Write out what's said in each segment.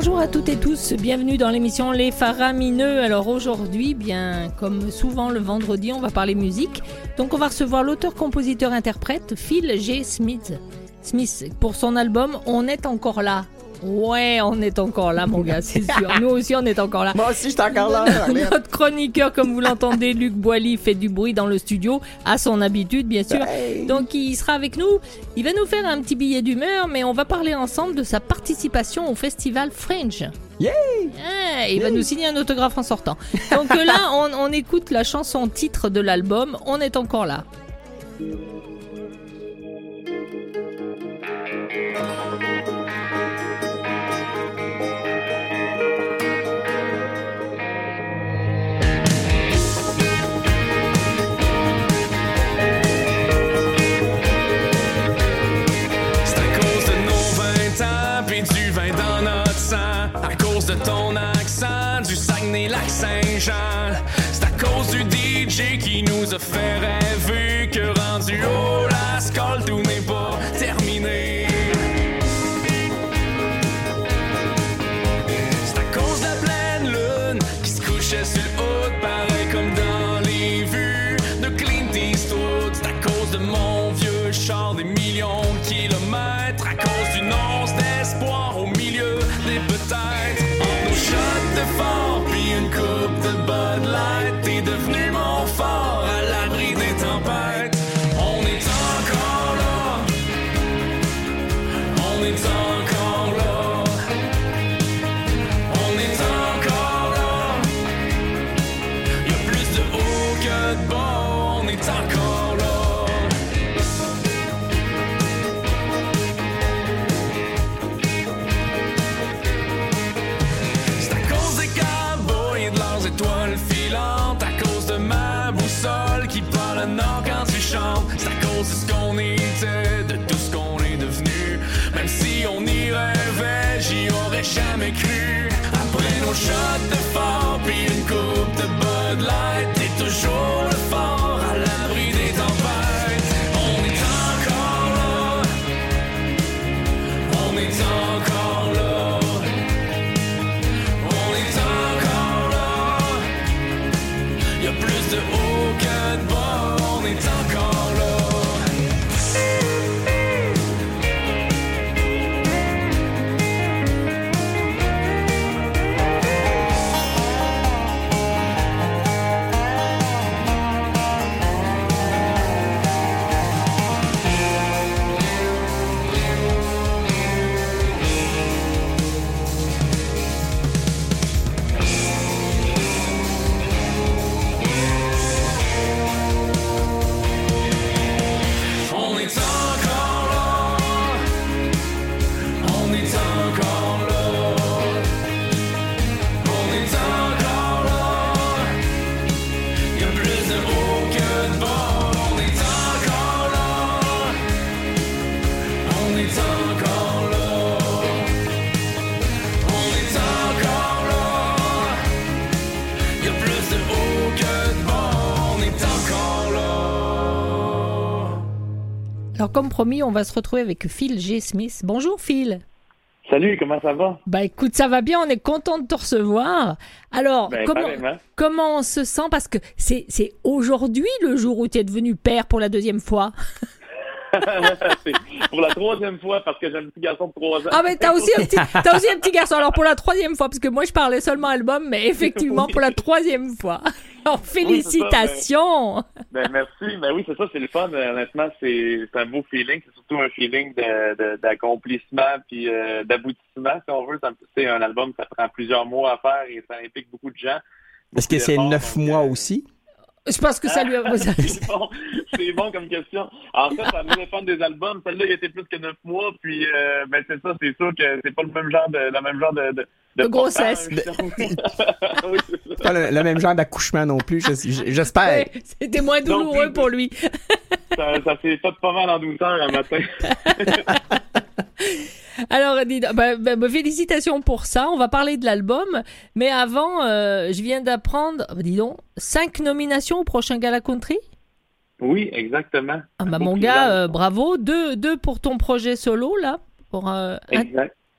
Bonjour à toutes et tous, bienvenue dans l'émission Les Faramineux. Alors aujourd'hui, bien comme souvent le vendredi, on va parler musique. Donc on va recevoir l'auteur-compositeur-interprète Phil G. Smith. Smith pour son album On est encore là. Ouais, on est encore là, mon gars, c'est sûr. Nous aussi, on est encore là. Moi aussi, je suis encore là. Notre chroniqueur, comme vous l'entendez, Luc Boily, fait du bruit dans le studio, à son habitude, bien sûr. Donc, il sera avec nous. Il va nous faire un petit billet d'humeur, mais on va parler ensemble de sa participation au festival Fringe. Yay! Ah, il va nous signer un autographe en sortant. Donc là, on, on écoute la chanson titre de l'album On est encore là. C'est à cause du DJ qui nous a fait rêver que rendu haut, Alors comme promis, on va se retrouver avec Phil G. Smith. Bonjour Phil. Salut, comment ça va? Bah écoute, ça va bien, on est content de te recevoir. Alors, Ben, comment, pareillement. comment on se sent? Parce que c'est c'est aujourd'hui le jour où tu es devenu père pour la deuxième fois. Pour la troisième fois parce que j'ai un petit garçon de 3 ans. Ah mais t'as aussi, un petit- t'as aussi un petit garçon. Alors pour la troisième fois, parce que moi je parlais seulement album, mais effectivement pour la troisième fois. Alors félicitations Ben, merci. Ben oui, c'est ça, c'est le fun. Euh, Honnêtement, c'est un beau feeling. C'est surtout un feeling de- de- d'accomplissement puis euh, d'aboutissement, si on veut. C'est un album, ça prend plusieurs mois à faire et ça implique beaucoup de gens. Est-ce que c'est neuf mois euh, aussi? Je pense que ça lui a... c'est bon, c'est bon comme question. En fait, ça va dépendre des albums. Celle-là, il était plus que neuf mois, puis euh, ben c'est ça, c'est sûr que c'est pas le même genre de, le même genre de, de, De grossesse. oui, c'est ça. Pas le, le même genre d'accouchement non plus, j'es- j'espère. Ouais, C'était moins douloureux pour lui. ça, ça s'est fait pas mal en douceur un matin. Alors, dis donc, ben, ben, ben, félicitations pour ça. On va parler de l'album. Mais avant, euh, je viens d'apprendre, dis donc, cinq nominations au prochain Gala Country. Oui, exactement. Ah, bah, mon gars, euh, bravo. Deux, deux pour ton projet solo, là. Pour, euh,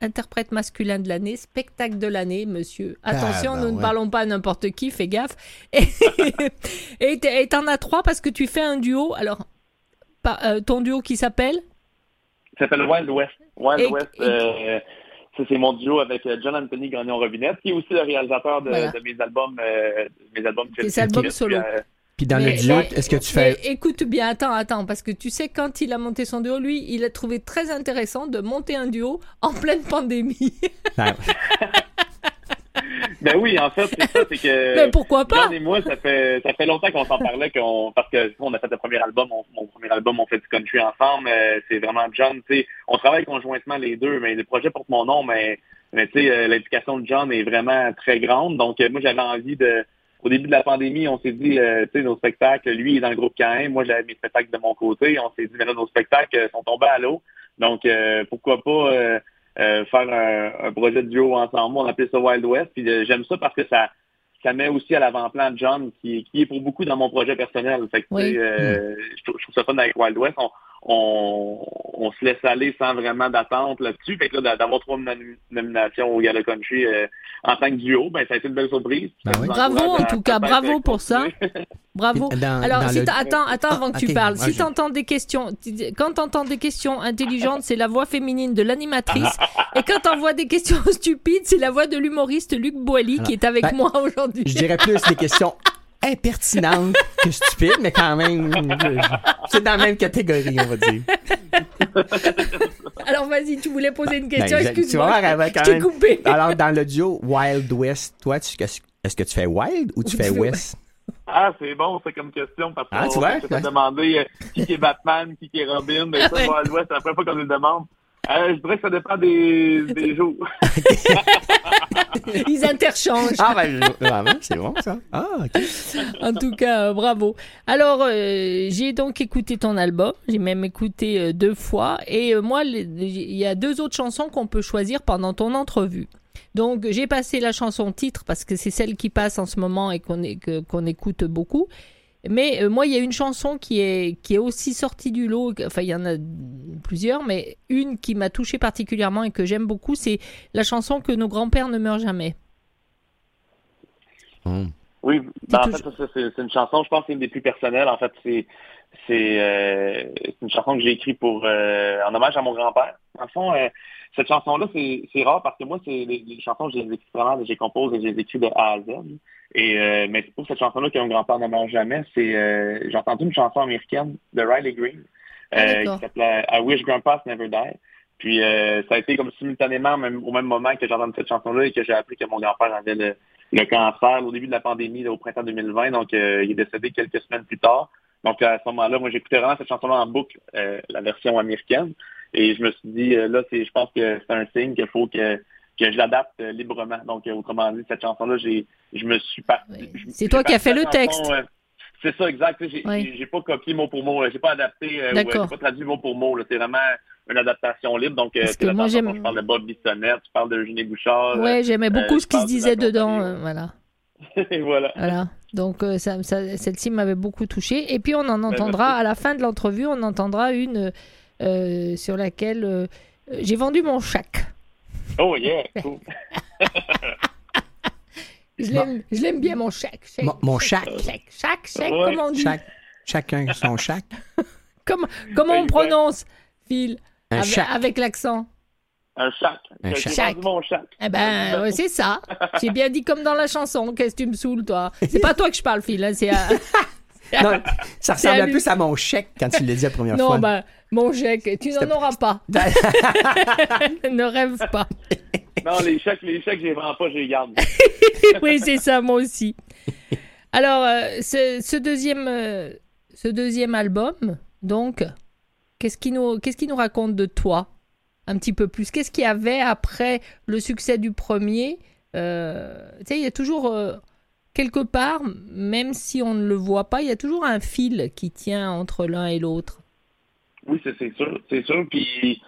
interprète masculin de l'année, spectacle de l'année, monsieur. Attention, Ah, bah nous ne parlons pas à n'importe qui, fais gaffe. Et t'en as trois parce que tu fais un duo. Alors, pas- euh, ton duo qui s'appelle? Ça s'appelle Wild West. Wild Et- West, et- euh, ça, c'est mon duo avec euh, John Anthony Gagnon-Robinette, qui est aussi le réalisateur de, Voilà. de mes albums, euh, mes albums Tes albums Puis, solo. euh, Puis dans Mais- le duo, est-ce que tu fais. écoute bien, attends, attends, parce que tu sais, quand il a monté son duo, lui, il a trouvé très intéressant de monter un duo en pleine pandémie. Ben, Ben oui, en fait, c'est ça, c'est que. Mais pourquoi pas? Et moi, ça fait ça fait longtemps qu'on s'en parlait, qu'on parce que on a fait le premier album, on- mon premier album, on fait du country ensemble. euh, c'est vraiment John, tu sais, on travaille conjointement les deux, mais le projet porte mon nom, mais mais tu sais, euh, l'implication de John est vraiment très grande. Donc euh, moi, j'avais envie de au début de la pandémie, on s'est dit, euh, tu sais, nos spectacles, lui il est dans le groupe Cain, moi j'avais mes spectacles de mon côté, on s'est dit, mais là, nos spectacles sont tombés à l'eau. Donc euh, pourquoi pas euh, faire un, un projet de duo ensemble. On appelait ça Wild West. Puis euh, j'aime ça parce que ça ça met aussi à l'avant-plan John, qui, qui est pour beaucoup dans mon projet personnel. Fait que, Oui. euh, je, trouve, je trouve ça fun avec Wild West. On, on, on se laisse aller sans vraiment d'attente là-dessus. Fait que là, d'avoir trois nom- nominations au Gala Country euh, en tant que duo, ben ça a été une belle surprise. Ben oui. Bravo, en tout cas, bravo pour ça. Bravo. Dans- Alors, dans si le- attends, attends avant que Ah, tu parles. Si tu entends des questions, quand tu entends des questions intelligentes, c'est la voix féminine de l'animatrice. Et quand tu vois des questions stupides, c'est la voix de l'humoriste Luc Boilly qui est avec Ben, moi aujourd'hui. Je dirais plus des questions impertinentes que stupides, mais quand même, je- c'est dans la même catégorie, on va dire. Alors, vas-y, tu voulais poser une question, Ben, je- tu excuse-moi. Je t'ai même- coupé. Alors, dans le duo Wild West, toi, tu- est-ce que tu fais Wild ou tu Ou fais tu fais West? Ah, c'est bon, c'est comme question, parce Ah, qu'on tu vois? fait demander euh, qui est Batman, qui qui est Robin, mais ça. Wild West, c'est la première fois qu'on nous le demande. Euh, je dirais que ça dépend des, des jours. Ils interchangent. Ah, ben, je- vraiment, c'est bon, ça. Ah, OK. En tout cas, euh, bravo. Alors, euh, j'ai donc écouté ton album. J'ai même écouté euh, deux fois. Et euh, moi, il y a deux autres chansons qu'on peut choisir pendant ton entrevue. Donc, j'ai passé la chanson titre parce que c'est celle qui passe en ce moment et qu'on écoute beaucoup. Mais euh, moi, il y a une chanson qui est, qui est aussi sortie du lot. Enfin, il y en a plusieurs, mais une qui m'a touchée particulièrement et que j'aime beaucoup, c'est la chanson que nos grands-pères ne meurent jamais. Hum. Oui, ben, en fait, c'est c'est une chanson, je pense que c'est une des plus personnelles. En fait, c'est c'est euh, c'est une chanson que j'ai écrite pour euh, en hommage à mon grand-père. En fond, euh, cette chanson-là, c'est c'est rare parce que moi, c'est les, les chansons, je les écris vraiment, je les compose et je les écris de A à Z. Et euh, mais c'est pour cette chanson-là que mon grand-père ne meurt jamais. C'est euh, j'ai entendu une chanson américaine de Riley Green Ah, euh, d'accord. qui s'appelait I Wish Grandpa's Never Die. Puis euh, ça a été comme simultanément même, au même moment que j'ai entendu cette chanson-là et que j'ai appris que mon grand-père avait le, le cancer au début de la pandémie, là, au printemps 2020. Donc, euh, il est décédé quelques semaines plus tard. Donc, à ce moment-là, moi, j'écoutais vraiment cette chanson-là en boucle, euh, la version américaine. Et je me suis dit, euh, là, c'est, je pense que c'est un signe qu'il faut que, que je l'adapte euh, librement. Donc, euh, autrement dit, cette chanson-là, j'ai, je me suis parti. Oui. C'est toi qui as fait le chanson, texte. euh, c'est ça, exact. J'ai, Oui. j'ai- pas copié mot pour mot, j'ai pas adapté, euh, j'ai pas traduit mot pour mot. là. C'est vraiment une adaptation libre. Donc, euh, que moi, j'aime- Je parle de Bob Bissonnette, tu parles de Eugénie Bouchard. Ouais, j'aimais beaucoup ce qui se disait dedans. voilà. Et voilà. voilà. Donc, ça, ça- celle-ci m'avait beaucoup touché. Et puis, on en entendra, merci. à la fin de l'entrevue, on entendra une sur laquelle j'ai vendu mon chac. Oh yeah, cool. Je l'aime, je l'aime bien, mon chac, Mon- mon chac. Chac, chac, chac, Ouais. comment on dit Chaque, chacun son chac. Comment, comment on prononce, Phil? Un avec, avec l'accent Un chac. Un vendu mon chac. Eh ben, ouais, c'est ça. J'ai bien dit comme dans la chanson. Qu'est-ce que tu me saoules, toi? C'est pas toi que je parle, Phil. hein, c'est à... Non, ça ressemble un peu à mon chèque quand tu l'as dit la première Non, fois. ben, mon chèque, tu n'en auras pas. ne rêve pas. Non, les chèques, les chèques, je les vends pas, je les garde. oui, c'est ça, moi aussi. Alors, euh, ce, ce deuxième, euh, ce deuxième album, donc, qu'est-ce qui nous, qu'est-ce qui nous raconte de toi? Un petit peu plus Qu'est-ce qu'il y avait après le succès du premier? Euh, Tu sais, il y a toujours quelque part, même si on ne le voit pas, il y a toujours un fil qui tient entre l'un et l'autre. Oui, c'est sûr, c'est sûr. Puis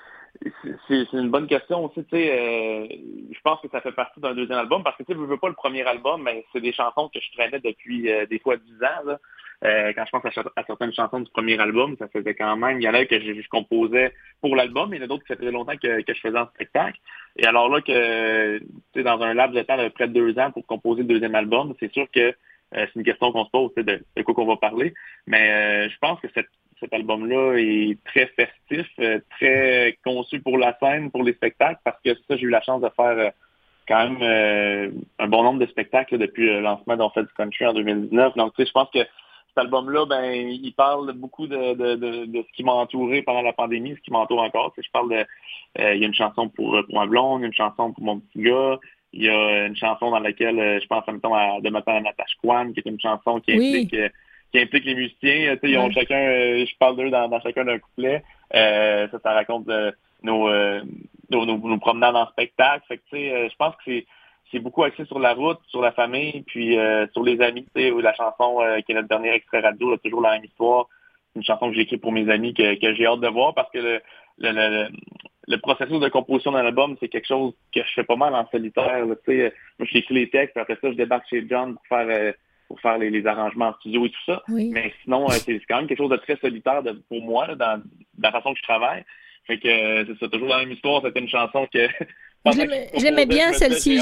c'est- une bonne question aussi. Euh, je pense que ça fait partie d'un deuxième album parce que tu je veux pas le premier album, mais c'est des chansons que je traînais depuis euh, des fois dix ans. Là. Euh, quand je pense à, certaines chansons du premier album, ça faisait quand même, il y en a que je, composais pour l'album, il y en a d'autres que ça faisait longtemps que, je faisais en spectacle. Et alors là, que tu dans un laps de temps de près de deux ans pour composer le deuxième album, c'est sûr que euh, c'est une question qu'on se pose, de quoi qu'on va parler. Mais euh, je pense que cette, cet album-là est très festif, euh, très conçu pour la scène, pour les spectacles, parce que ça, j'ai eu la chance de faire euh, quand même euh, un bon nombre de spectacles là, depuis le lancement d'On fait du country en 2019. Donc, tu sais, je pense que cet album-là, ben, il parle beaucoup de, de, de, de ce qui m'a entouré pendant la pandémie, ce qui m'entoure encore. Tu sais, je parle de, euh, il y a une chanson pour, pour ma blonde, une chanson pour mon petit gars, il y a une chanson dans laquelle euh, je pense en même temps à De matin à Natasha Kwan, qui est une chanson qui implique, qui implique les musiciens. Tu sais, ils ont chacun, euh, je parle d'eux dans, dans chacun d'un couplet. Euh, ça, ça raconte euh, nos, euh, nos, nos, nos promenades en spectacle. Fait que, tu sais, euh, je pense que c'est c'est beaucoup axé sur la route, sur la famille, puis euh, sur les amis. Tu sais, la chanson euh, qui est notre dernier extrait radio, là, toujours la même histoire. Une chanson que j'ai écrite pour mes amis que, que j'ai hâte de voir parce que le, le, le, le- processus de composition d'un album, c'est quelque chose que je fais pas mal en solitaire. là. Tu sais, moi, je écris les textes, puis après ça, je débarque chez John pour faire euh, pour faire les, les arrangements en studio et tout ça. Oui. Mais sinon, euh, c'est quand même quelque chose de très solitaire de- pour moi, là, dans, dans la façon que je travaille. Fait que euh, c'est ça, toujours la même histoire. C'était une chanson que. Je l'aimais- bien, celle-ci,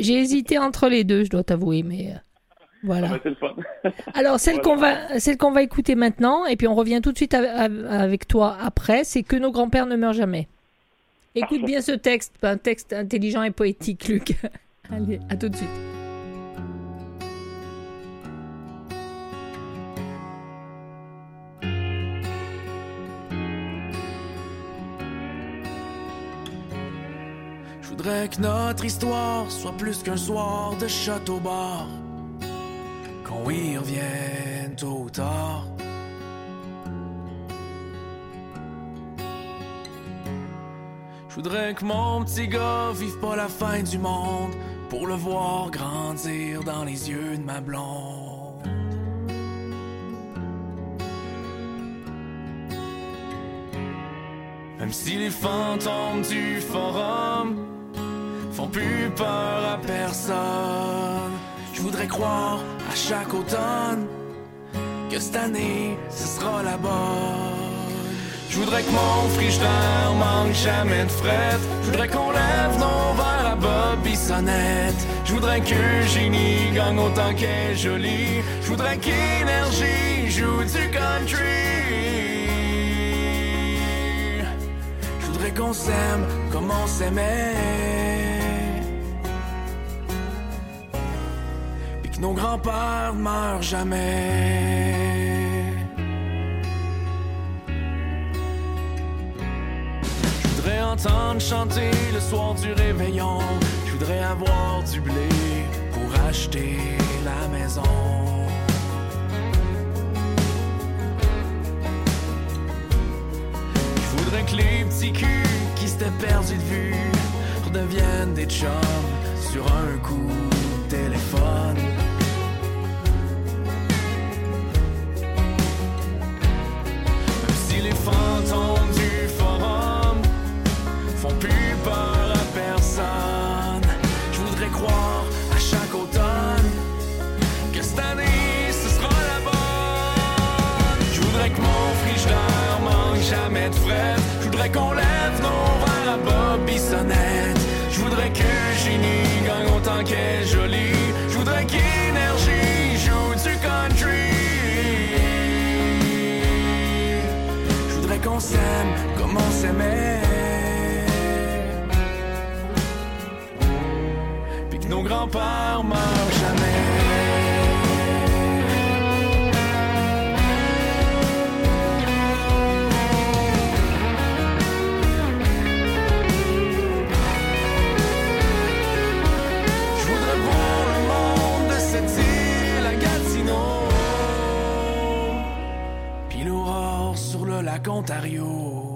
j'ai hésité entre les deux, je dois t'avouer, mais euh, voilà. Ah, ben, c'est le fun. Alors, celle Voilà. qu'on va, celle qu'on va écouter maintenant, et puis on revient tout de suite av- av- avec toi après, c'est que nos grands-pères ne meurent jamais. Écoute bien ce texte, un texte intelligent et poétique, Luc. Allez, à tout de suite. Voudrais que notre histoire soit plus qu'un soir de château bar. Qu'on y revienne tôt ou tard. Je voudrais que mon petit gars vive pas la fin du monde pour le voir grandir dans les yeux de ma blonde. Même si les fantômes du forum font plus peur à personne, je voudrais croire à chaque automne que cette année ce sera la bonne. Je voudrais que mon frigidaire manque jamais de fret. Je voudrais qu'on lève nos verres à Bobby Sonnette. Je voudrais que Eugénie gagne autant qu'elle jolie. Je voudrais qu'Énergie joue du country. Je voudrais qu'on s'aime comme on s'aimait. Nos grands-pères meurent jamais. Je voudrais entendre chanter le soir du réveillon. Je voudrais avoir du blé pour acheter la maison. Je voudrais que les petits culs qui s'étaient perdus de vue redeviennent des chums sur un coup de téléphone. Fantômes du forum font plus peur à personne, je voudrais croire à chaque automne que cette année ce sera la bonne. Je voudrais que mon frigidaire manque jamais de fret. Je voudrais qu'on lève nos verres à Bobby Sonnette. Je voudrais que Génie gagne autant qu'elle jolie. S'aimait. Puis que nos grands-pères meurent jamais. Je voudrais voir le monde de cette île à Gatineau Puis l'aurore sur le lac Ontario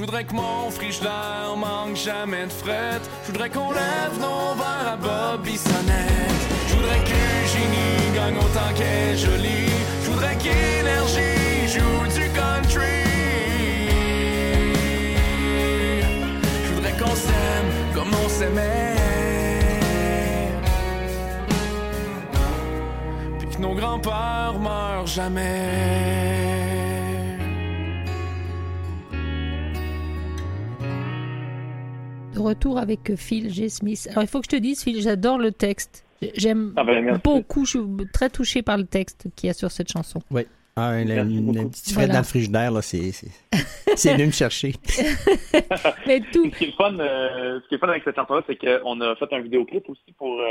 Je voudrais que mon frigidaire manque jamais de fret. Je voudrais qu'on lève nos verres à Bobby Sonnette. Je voudrais que Génie gagne autant qu'elle est jolie. Je voudrais qu'Énergie joue du country. Je voudrais qu'on s'aime comme on s'aimait. Puis que nos grands-pères meurt jamais. Retour avec Phil G. Smith. Alors, il faut que je te dise, Phil, j'adore le texte. J'aime Ah ben, beaucoup, je suis très touché par le texte qu'il y a sur cette chanson. Ah, le, Merci le beaucoup. petit Fred Voilà. dans le frigidaire, là, c'est, c'est, venu me chercher. Mais tout, Ce qui est le fun, euh, ce qui est le fun avec cette chanson-là, c'est qu'on a fait un vidéoclip aussi pour euh,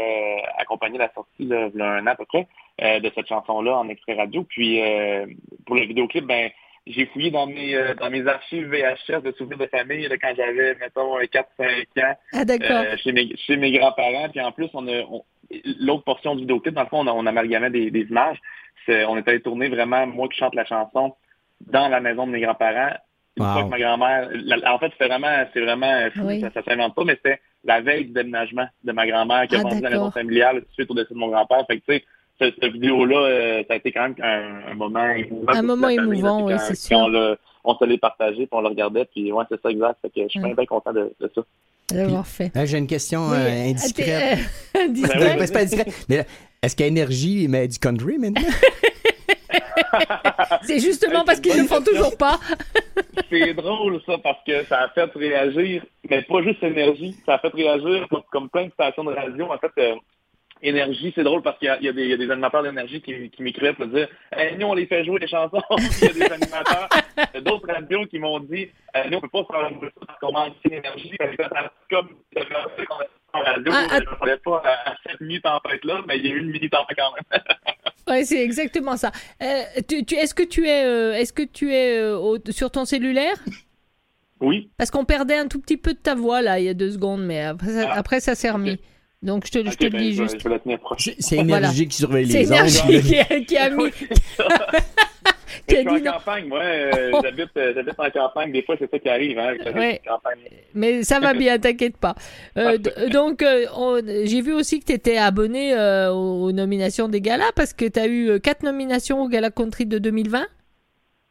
accompagner la sortie, là, il y a un an à peu près, euh, de cette chanson-là en extrait radio. Puis euh, pour le vidéoclip, ben j'ai fouillé dans mes euh, dans mes archives VHS de souvenirs de famille là, quand j'avais, mettons, 4-5 ans. ah. Euh, chez mes, chez mes grands-parents. Puis en plus, on a on- l'autre portion du vidéoclip, dans le fond, on, a, on amalgamait des, des images. C'est- on est allé tourner vraiment, moi qui chante la chanson, dans la maison de mes grands-parents. Une Wow. fois que ma grand-mère. la- en fait, c'était vraiment, c'est vraiment fou, Oui. ça, ça s'invente pas, mais c'était la veille du déménagement de ma grand-mère qui a Ah, vendu la maison familiale tout de suite au dessus de mon grand-père. Fait que tu sais, cette, cette vidéo-là, euh, ça a été quand même un, un moment émouvant. Un moment émouvant, oui, c'est sûr. quand On, on se l'est partagé, puis on le regardait, puis ouais, c'est ça exact. Fait que je suis Ouais. bien, bien content de, de ça. D'avoir fait. Hein, j'ai une question Oui, euh, indiscrète. euh, indiscrète. Ben oui. Ben, c'est pas indiscret. Mais est-ce qu'énergie met du country maintenant? C'est justement parce qu'ils ne le font toujours pas. C'est drôle ça parce que ça a fait réagir, mais pas juste énergie, ça a fait réagir comme, comme plein de stations de radio. En fait, euh, énergie, c'est drôle parce qu'il y a, y des, il y a des animateurs d'énergie qui, qui m'écrivaient pour dire hey, nous on les fait jouer des chansons. il y a des animateurs d'autres radios qui m'ont dit euh, nous on peut pas faire jouer ça parce qu'on manque d'énergie. Comme en radio, Ah, ah. je ne parlais pas à, à cette mini-tempête là, mais il y a eu une mini-tempête quand même. Ouais, c'est exactement ça. Euh, tu, tu- est-ce que tu es, euh, est-ce que tu es euh, au- sur ton cellulaire? Oui. Parce qu'on perdait un tout petit peu de ta voix là il y a deux secondes, mais après ça, Ah. après, ça s'est remis. Donc je te, je Ok, te le ben, dis je, juste. je vais la tenir proche. C'est, c'est énergie qui surveille C'est les ondes. énergie qui a, qui a mis. C'est Je suis en campagne, moi. euh, j'habite, euh, j'habite en campagne. Des fois, c'est ça qui arrive. Hein, Ouais. Mais ça va bien, t'inquiète pas. Euh, donc, euh, on- j'ai vu aussi que tu étais abonné euh, aux, nominations des galas parce que tu as eu quatre nominations au Gala Country de 2020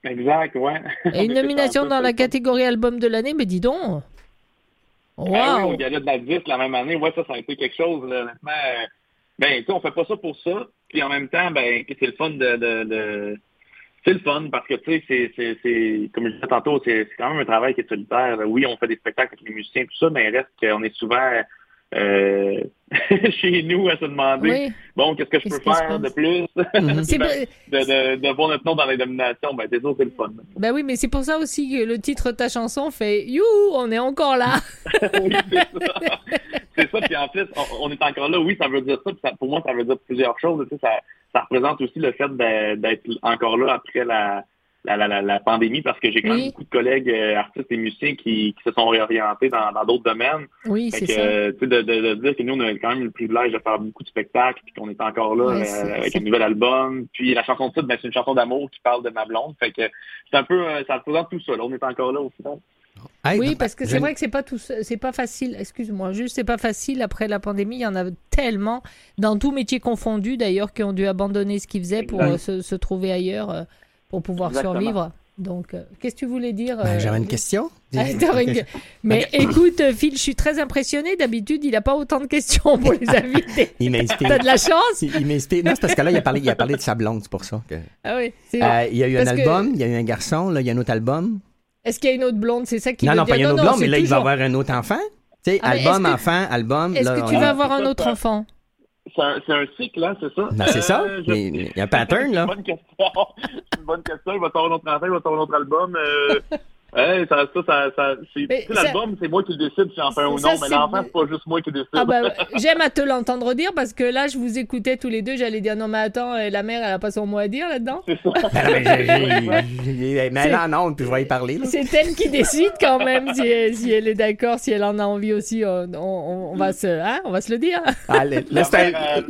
Exact, ouais. et une nomination dans la catégorie album de l'année. Mais dis donc Ah oui, Waouh au gala de la 10 la même année, ouais, ça, ça a été quelque chose, là, honnêtement. euh, ben, tu sais, on fait pas ça pour ça. Puis en même temps, ben, c'est le fun de, de, de- c'est le fun parce que, tu sais, c'est, comme je disais tantôt, c'est, quand même un travail qui est solitaire. Oui, on fait des spectacles avec les musiciens, tout ça, mais il reste qu'on est souvent, euh, chez nous à se demander, Oui, bon, qu'est-ce que je Qu'est-ce peux faire de plus? Ben, de, de, de voir notre nom dans les nominations, ben, c'est sûr, c'est le fun. ben oui, mais c'est pour ça aussi que le titre de ta chanson fait You, on est encore là. oui, c'est ça. C'est ça, puis en plus, on, on est encore là. Oui, ça veut dire ça, puis ça- pour moi, ça veut dire plusieurs choses. Tu sais, ça, ça représente aussi le fait d'être encore là après la, la, la, la, la pandémie, parce que j'ai quand Oui. même beaucoup de collègues euh, artistes et musiciens qui, qui se sont réorientés dans dans d'autres domaines. Oui, c'est ça. euh, tu sais, de, de, de dire que nous, on a quand même le privilège de faire beaucoup de spectacles, puis qu'on est encore là euh, avec un nouvel album. Puis la chanson de titre, ben, c'est une chanson d'amour qui parle de ma blonde. Fait que c'est un peu, ça représente tout ça. Là. On est encore là au final. Hey, Oui, ben, parce que j'ai c'est vrai que c'est pas tout, c'est pas facile. Excuse-moi, juste c'est pas facile après la pandémie. Il y en a tellement dans tous métiers confondus d'ailleurs qui ont dû abandonner ce qu'ils faisaient pour se, se trouver ailleurs euh, pour pouvoir Exactement. survivre. Donc, euh, qu'est-ce que tu voulais dire Ben, euh, J'avais une question. Ah, une- Mais écoute, euh, Phil, je suis très impressionné. D'habitude, il a pas autant de questions pour les invités. Il m'inspire. T'as de la chance? Il il m'inspire. Non, c'est parce que là, il a parlé, il a parlé de sa blonde, c'est pour ça. que- Ah oui. c'est- Euh, il y a eu un que- album, il y a eu un garçon, là, il y a un autre album. Est-ce qu'il y a une autre blonde? C'est ça qui non, veut non, dire pas il y a un autre non, blonde, mais là, il va avoir un autre enfant. Tu sais, Ah, album, que- enfant, album. Est-ce que tu vas avoir un autre enfant? C'est un, cycle, hein, c'est ça? Ben, c'est ça. Euh, je- Il y a- un pattern, là. C'est une bonne question. C'est une bonne question. Il va sortir enfant, il va sortir un autre album. Euh, ouais, ça, ça, ça, ça- c'est- L'album, moi qui le décide si j'en fais un ou Ça, non, mais l'enfant, c'est pas juste moi qui décide. Ah bah, j'aime à te l'entendre dire parce que là, je vous écoutais tous les deux. J'allais dire non, mais attends, euh, la mère, elle a pas son mot à dire là-dedans. C'est ça. Non, mais là, non, puis je vais y parler. C'est elle qui décide quand même si elle, si elle est d'accord, si elle en a envie aussi. On, on- on va se, hein, on va se le dire. Ah, mère, euh,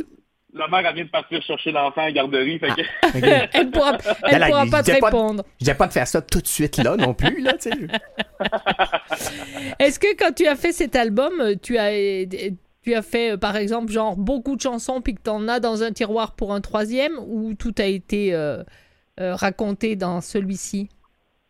la mère, elle vient de partir chercher l'enfant à la garderie. Fait que... Ok. Elle pourra, elle là, pourra il pas te pas répondre. Je disais pas de faire ça tout de suite là non plus, là. Est-ce que quand tu as fait cet album, tu as, tu as fait, par exemple, genre beaucoup de chansons puis que tu en as dans un tiroir pour un troisième ou tout a été euh, euh, raconté dans celui-ci?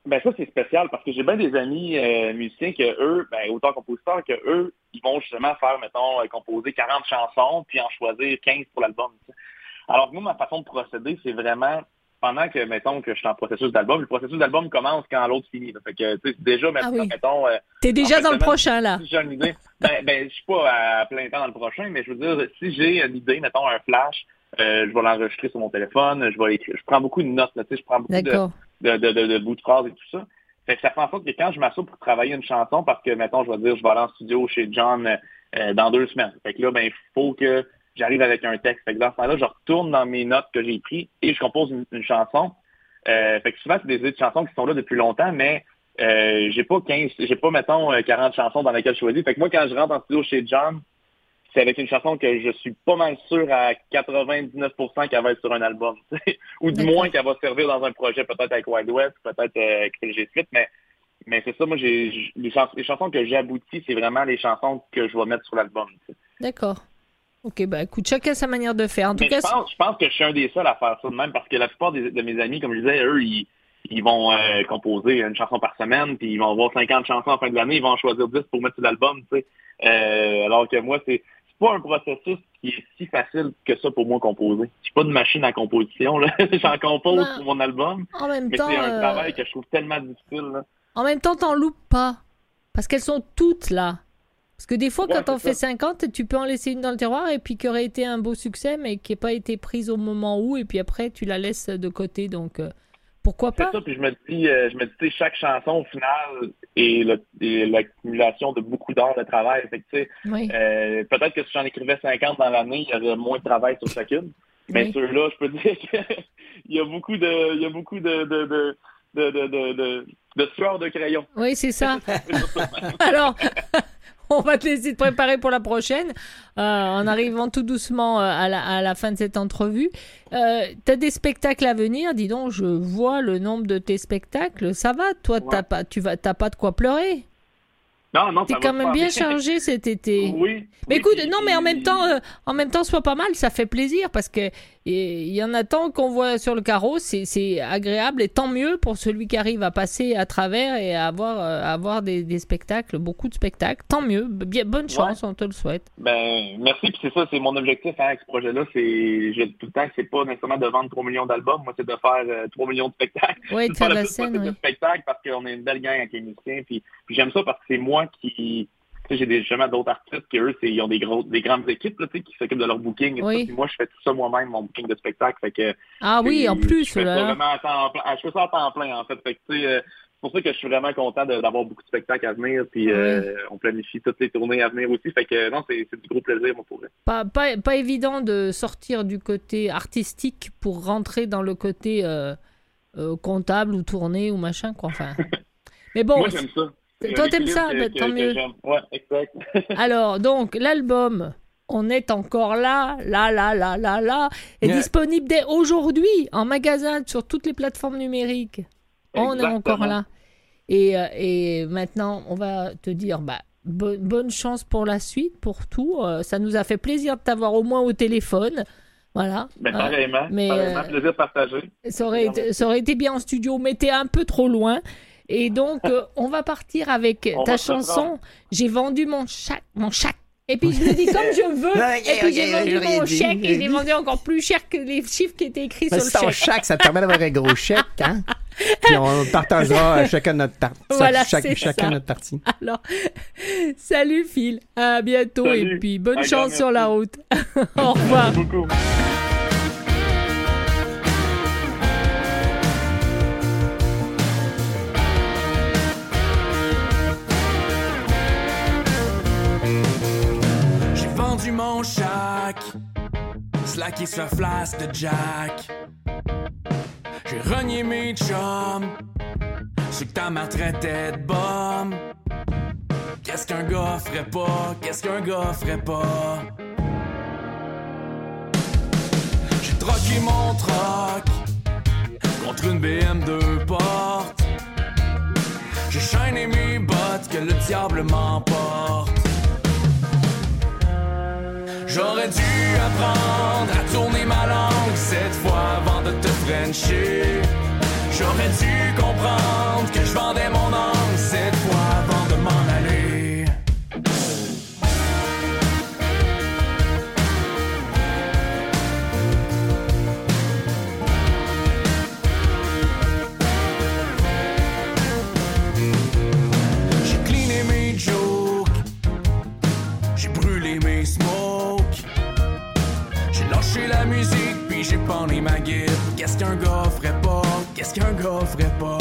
Ben ça, c'est spécial parce que j'ai bien des amis euh, musiciens que eux, ben, auteurs-compositeurs, que eux, ils vont justement faire, mettons, euh, composer 40 chansons puis en choisir 15 pour l'album. Alors que moi, ma façon de procéder, c'est vraiment pendant que, mettons, que je suis en processus d'album, le processus d'album commence quand l'autre finit. là. Fait que, tu sais, déjà, Ah oui. mettons, euh, T'es déjà En fait, dans le prochain, là. si j'ai une idée, ben, ben, je suis pas à plein temps dans le prochain, mais je veux dire, si j'ai une idée, mettons, un flash, euh, je vais l'enregistrer sur mon téléphone, je vais écrire, je prends beaucoup de notes, là, tu sais, je prends beaucoup de. De, de, de, de bouts de phrases et tout ça. Fait que ça fait en sorte que quand je m'assois pour travailler une chanson, parce que, mettons, je vais dire, je vais aller en studio chez John euh, dans deux semaines. Fait que là, ben, il faut que j'arrive avec un texte. Fait que dans ce moment-là, je retourne dans mes notes que j'ai prises et je compose une, chanson. Euh, fait que souvent, c'est des chansons qui sont là depuis longtemps, mais euh, j'ai pas 15, j'ai pas, mettons, euh, 40 chansons dans lesquelles je choisis. Fait que moi, quand je rentre en studio chez John, c'est avec une chanson que je suis pas mal sûr à 99% qu'elle va être sur un album. Ou du moins qu'elle va servir dans un projet, peut-être avec Wild West, peut-être euh, avec Phil G. Smith, mais, mais c'est ça, moi, j'ai, j'ai- les, chans- les chansons que j'aboutis, c'est vraiment les chansons que je vais mettre sur l'album. D'accord. Ok, bah écoute, chacun sa manière de faire. En tout Mais cas, je pense, je pense que je suis un des seuls à faire ça de même, parce que la plupart des- de mes amis, comme je disais, eux, ils, ils vont euh, composer une chanson par semaine, puis ils vont avoir 50 chansons en fin de l'année, ils vont en choisir 10 pour mettre sur l'album, tu sais. Euh, alors que moi, c'est pas un processus qui est si facile que ça pour moi composer. Je suis pas de machine à composition, là. J'en compose pour mon album, en même mais temps, c'est un euh, travail que je trouve tellement difficile, là. en même temps, t'en loupes pas. Parce qu'elles sont toutes là. Parce que des fois, Ouais, quand on fait ça. 50, tu peux en laisser une dans le tiroir et puis qui aurait été un beau succès, mais qui n'a pas été prise au moment où, et puis après, tu la laisses de côté. Donc, euh, pourquoi C'est pas? ça, puis je me dis, euh, je me dis, chaque chanson, au final, est l'accumulation de beaucoup d'heures de travail. Fait que, Oui. Euh, peut-être que si j'en écrivais 50 dans l'année, il y aurait moins de travail sur chacune. Mais Oui. ceux-là, je peux dire qu'il y a beaucoup de, il y a beaucoup de, de, de, de, de, de, de, de sueur de crayon. Oui, c'est ça. Alors, on va te laisser te préparer pour la prochaine, euh, en arrivant tout doucement euh, à la, à la fin de cette entrevue. Euh, tu as des spectacles à venir, dis donc, je vois le nombre de tes spectacles. Ça va, toi, t'as pas, tu vas, t'as pas de quoi pleurer? Non, non, T'es quand même bien chargé cet été. Oui. Mais oui, écoute, non, mais en même temps, euh, en même temps, soit pas mal, ça fait plaisir parce que et, il y en a tant qu'on voit sur le carreau, c'est agréable et tant mieux pour celui qui arrive à passer à travers et à avoir, euh, à avoir des, des spectacles, beaucoup de spectacles. Tant mieux, bien, bonne chance, on te le souhaite. Ben, merci, puis c'est ça, c'est mon objectif hein, avec ce projet-là, c'est, tout le temps c'est pas nécessairement de vendre 3 millions d'albums, moi c'est de faire euh, 3 millions de spectacles. Oui, de faire la scène, oui. de spectacles parce qu'on est une belle gang avec les musiciens, puis, puis j'aime ça parce que c'est moi qui, j'ai des, justement d'autres artistes qui eux, c'est, ils ont des gros, des grandes équipes, là, tu sais, qui s'occupent de leur booking et Oui. ça, moi je fais tout ça moi-même, mon booking de spectacle, fait que Ah oui, en plus, je fais là, ça vraiment à temps plein. Ah, Je fais ça à temps plein, en fait. Que, euh, c'est pour ça que je suis vraiment content d'avoir beaucoup de spectacles à venir. Puis euh, on planifie toutes les tournées à venir aussi. Fait que non, c'est du gros plaisir, moi, pour. Pas, pas, pas évident de sortir du côté artistique pour rentrer dans le côté euh, euh, comptable ou tourné ou machin, quoi. Enfin. Mais bon, moi, j'aime ça. Toi, t'aimes ça? tant que mieux. j'aime. Ouais, exact. Alors, donc, l'album, on est encore là, là, là, là, là, là, est disponible dès aujourd'hui en magasin sur toutes les plateformes numériques. On est encore là. Et, euh, et maintenant, on va te dire, bah, bo- bonne chance pour la suite, pour tout. Euh, ça nous a fait plaisir de t'avoir au moins au téléphone. Voilà. Ben, Euh, pareillement. mais, pareillement, euh, plaisir partagé. ça aurait, été, ça aurait été bien en studio, mais t'es un peu trop loin. Et donc, euh, on va partir avec On ta chanson. J'ai vendu mon chèque, mon chèque. Et puis je le dis comme je veux. Et puis j'ai vendu mon chèque et j'ai vendu encore plus cher que les chiffres qui étaient écrits Mais sur le chèque. chèque, ça te permet d'avoir un gros chèque, hein? Puis on partagera chacun notre tartine. Voilà, c'est chacun ça. notre tartine. Alors, salut Phil, à bientôt Salut. et puis bonne chance sur la route. Au revoir. Merci beaucoup. J'ai vendu mon chac, slacké ce flasque de Jack. J'ai renié mes chums, c'est que ta mère traitait de bum. Qu'est-ce qu'un gars ferait pas, qu'est-ce qu'un gars ferait pas? J'ai troqué mon troc contre une BM deux portes. J'ai chaîné mes bottes que le diable m'emporte. J'aurais dû apprendre à tourner ma langue cette fois avant de te frencher. J'aurais dû comprendre que je vendais mon qu'est-ce qu'un gars ferait pas?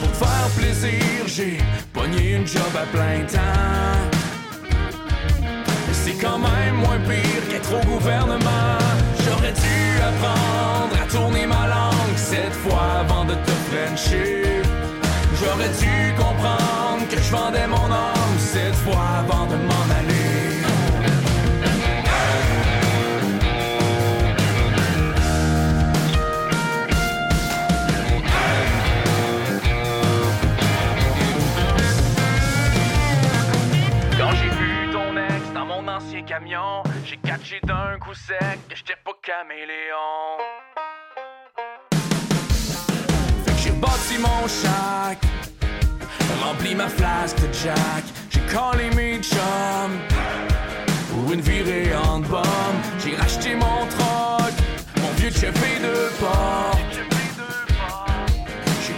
Pour faire plaisir, j'ai pogné une job à plein temps. C'est quand même moins pire qu'être au gouvernement. J'aurais dû apprendre à tourner ma langue cette fois avant de te frencher. J'aurais dû comprendre que je vendais mon âme cette fois avant de m'en aller. J'ai catché d'un coup sec que j'étais pas caméléon. Fait que j'ai bâti mon shack, rempli ma flasque de Jack, j'ai collé mes chums pour une virée en bombe. J'ai racheté mon troc, mon vieux cheffé de port.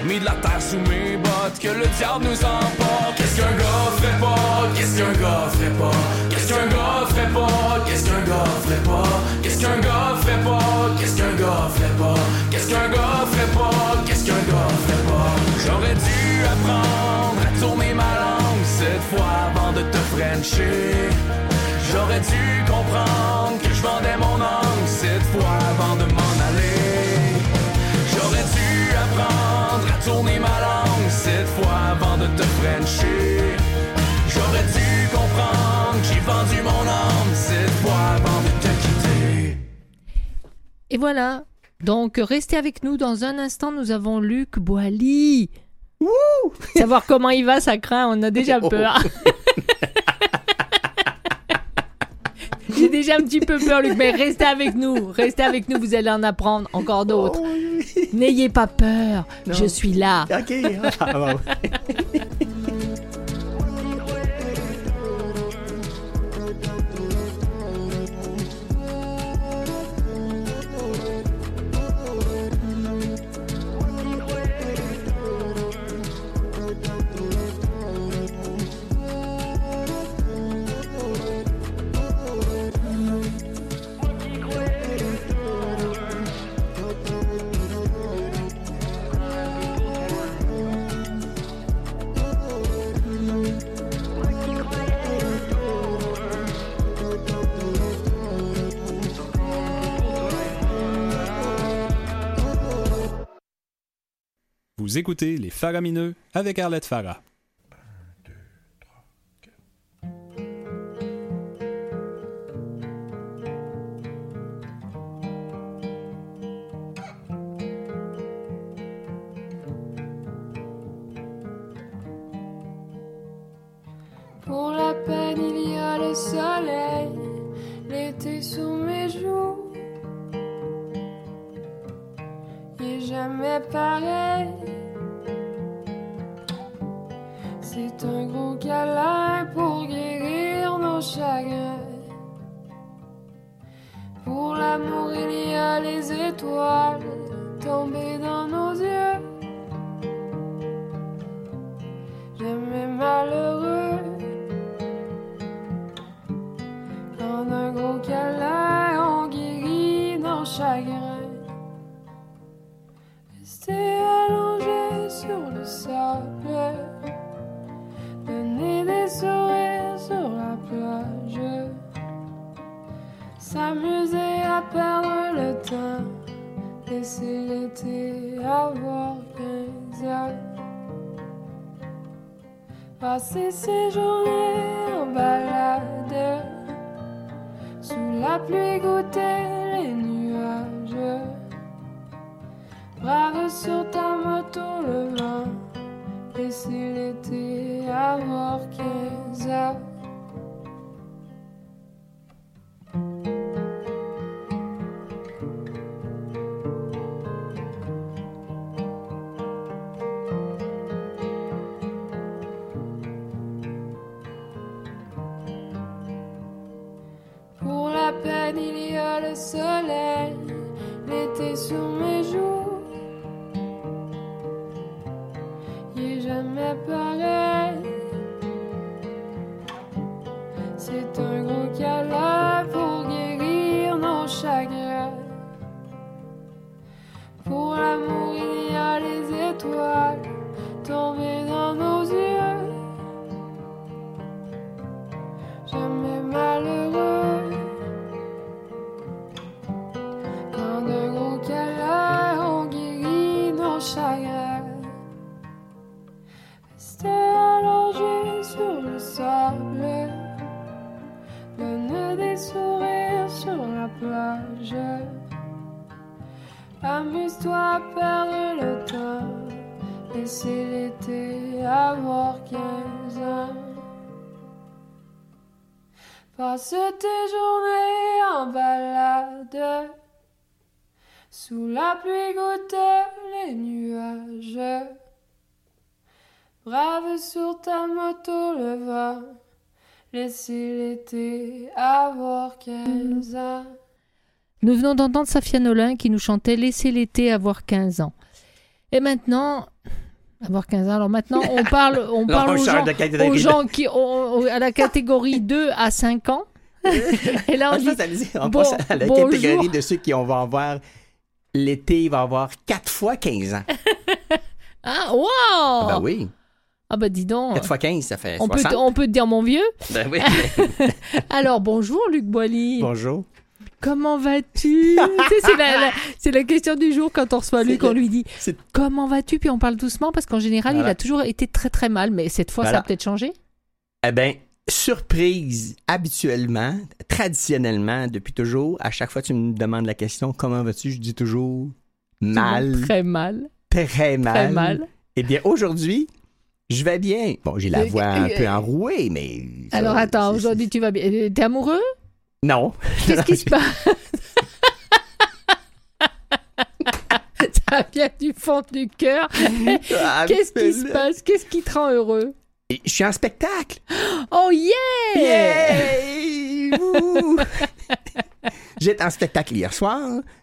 Mis de la terre sous mes bottes, que le diable nous emporte. Qu'est-ce qu'un gars ferait pas? Qu'est-ce qu'un gars ferait pas? Qu'est-ce qu'un gars ferait pas? Qu'est-ce qu'un gars ferait pas? Qu'est-ce qu'un gars ferait pas? Qu'est-ce qu'un gars ferait pas? Qu'est-ce qu'un gars ferait pas? Qu'est-ce qu'un gars ferait pas? J'aurais dû apprendre à tourner ma langue cette fois avant de te frencher. J'aurais dû comprendre que je vendais mon âme cette fois avant de m'en aller. J'aurais dû apprendre tourner ma langue cette fois avant de te frencher. J'aurais dû comprendre que j'ai vendu mon âme cette fois avant de te quitter. Et voilà. Donc, restez avec nous. Dans un instant, nous avons Luc Boily. Savoir comment il va, ça craint. On a déjà Oh. peur. J'ai déjà un petit peu peur, Luc, mais restez avec nous. Restez avec nous, vous allez en apprendre encore d'autres. Oh, oui. N'ayez pas peur. Non. Je suis là. OK. Ah, bon. Écoutez Les Faramineux avec Arlette Farah. Pour la peine, il y a le soleil, l'été sous mes joues. Est jamais pareil. Les étoiles tombées Laisser l'été avoir 15 ans. Passer ses journées en balade. Sous la pluie goûter les nuages. Brave sur ta moto le vent. Laisser l'été avoir 15 ans. Soleil, l'été sur mes joues. Laisser l'été avoir 15 ans. Nous venons d'entendre Safia Nolin qui nous chantait Laissez l'été avoir 15 ans. Et maintenant, avoir 15 ans. Alors maintenant, on parle, on parle aux, gens, aux gens qui ont à la catégorie 2 à 5 ans. Et là, on Ah, dit à on bon- passe à la bonjour. catégorie de ceux qui on va avoir l'été, il va avoir 4 fois 15 ans. Ah, wow Ah ben oui, Ah bah dis donc. 4 fois 15, ça fait On peut, 60. te- on peut te dire mon vieux. Ben oui. Alors bonjour Luc Boily. Bonjour. Comment vas-tu? C'est la, la- c'est la question du jour quand on reçoit Luc, on lui dit c'est- comment vas-tu? Puis on parle doucement parce qu'en général, il a toujours été très très mal, mais cette fois, ça a peut-être changé? Eh bien, surprise, habituellement, traditionnellement, depuis toujours, à chaque fois que tu me demandes la question, comment vas-tu, je dis toujours mal, Très mal. très mal. Très mal. Eh bien, aujourd'hui, je vais bien. Bon, j'ai la Euh, voix un euh, peu enrouée, mais... Alors attends, aujourd'hui tu vas bien. Euh, T'es amoureux? Non. Qu'est-ce qui se passe? Ça vient du fond du cœur. Ah, Qu'est-ce qui se passe? Qu'est-ce qui te rend heureux? Je suis en spectacle. Oh yeah! Wouh! J'étais en spectacle hier soir.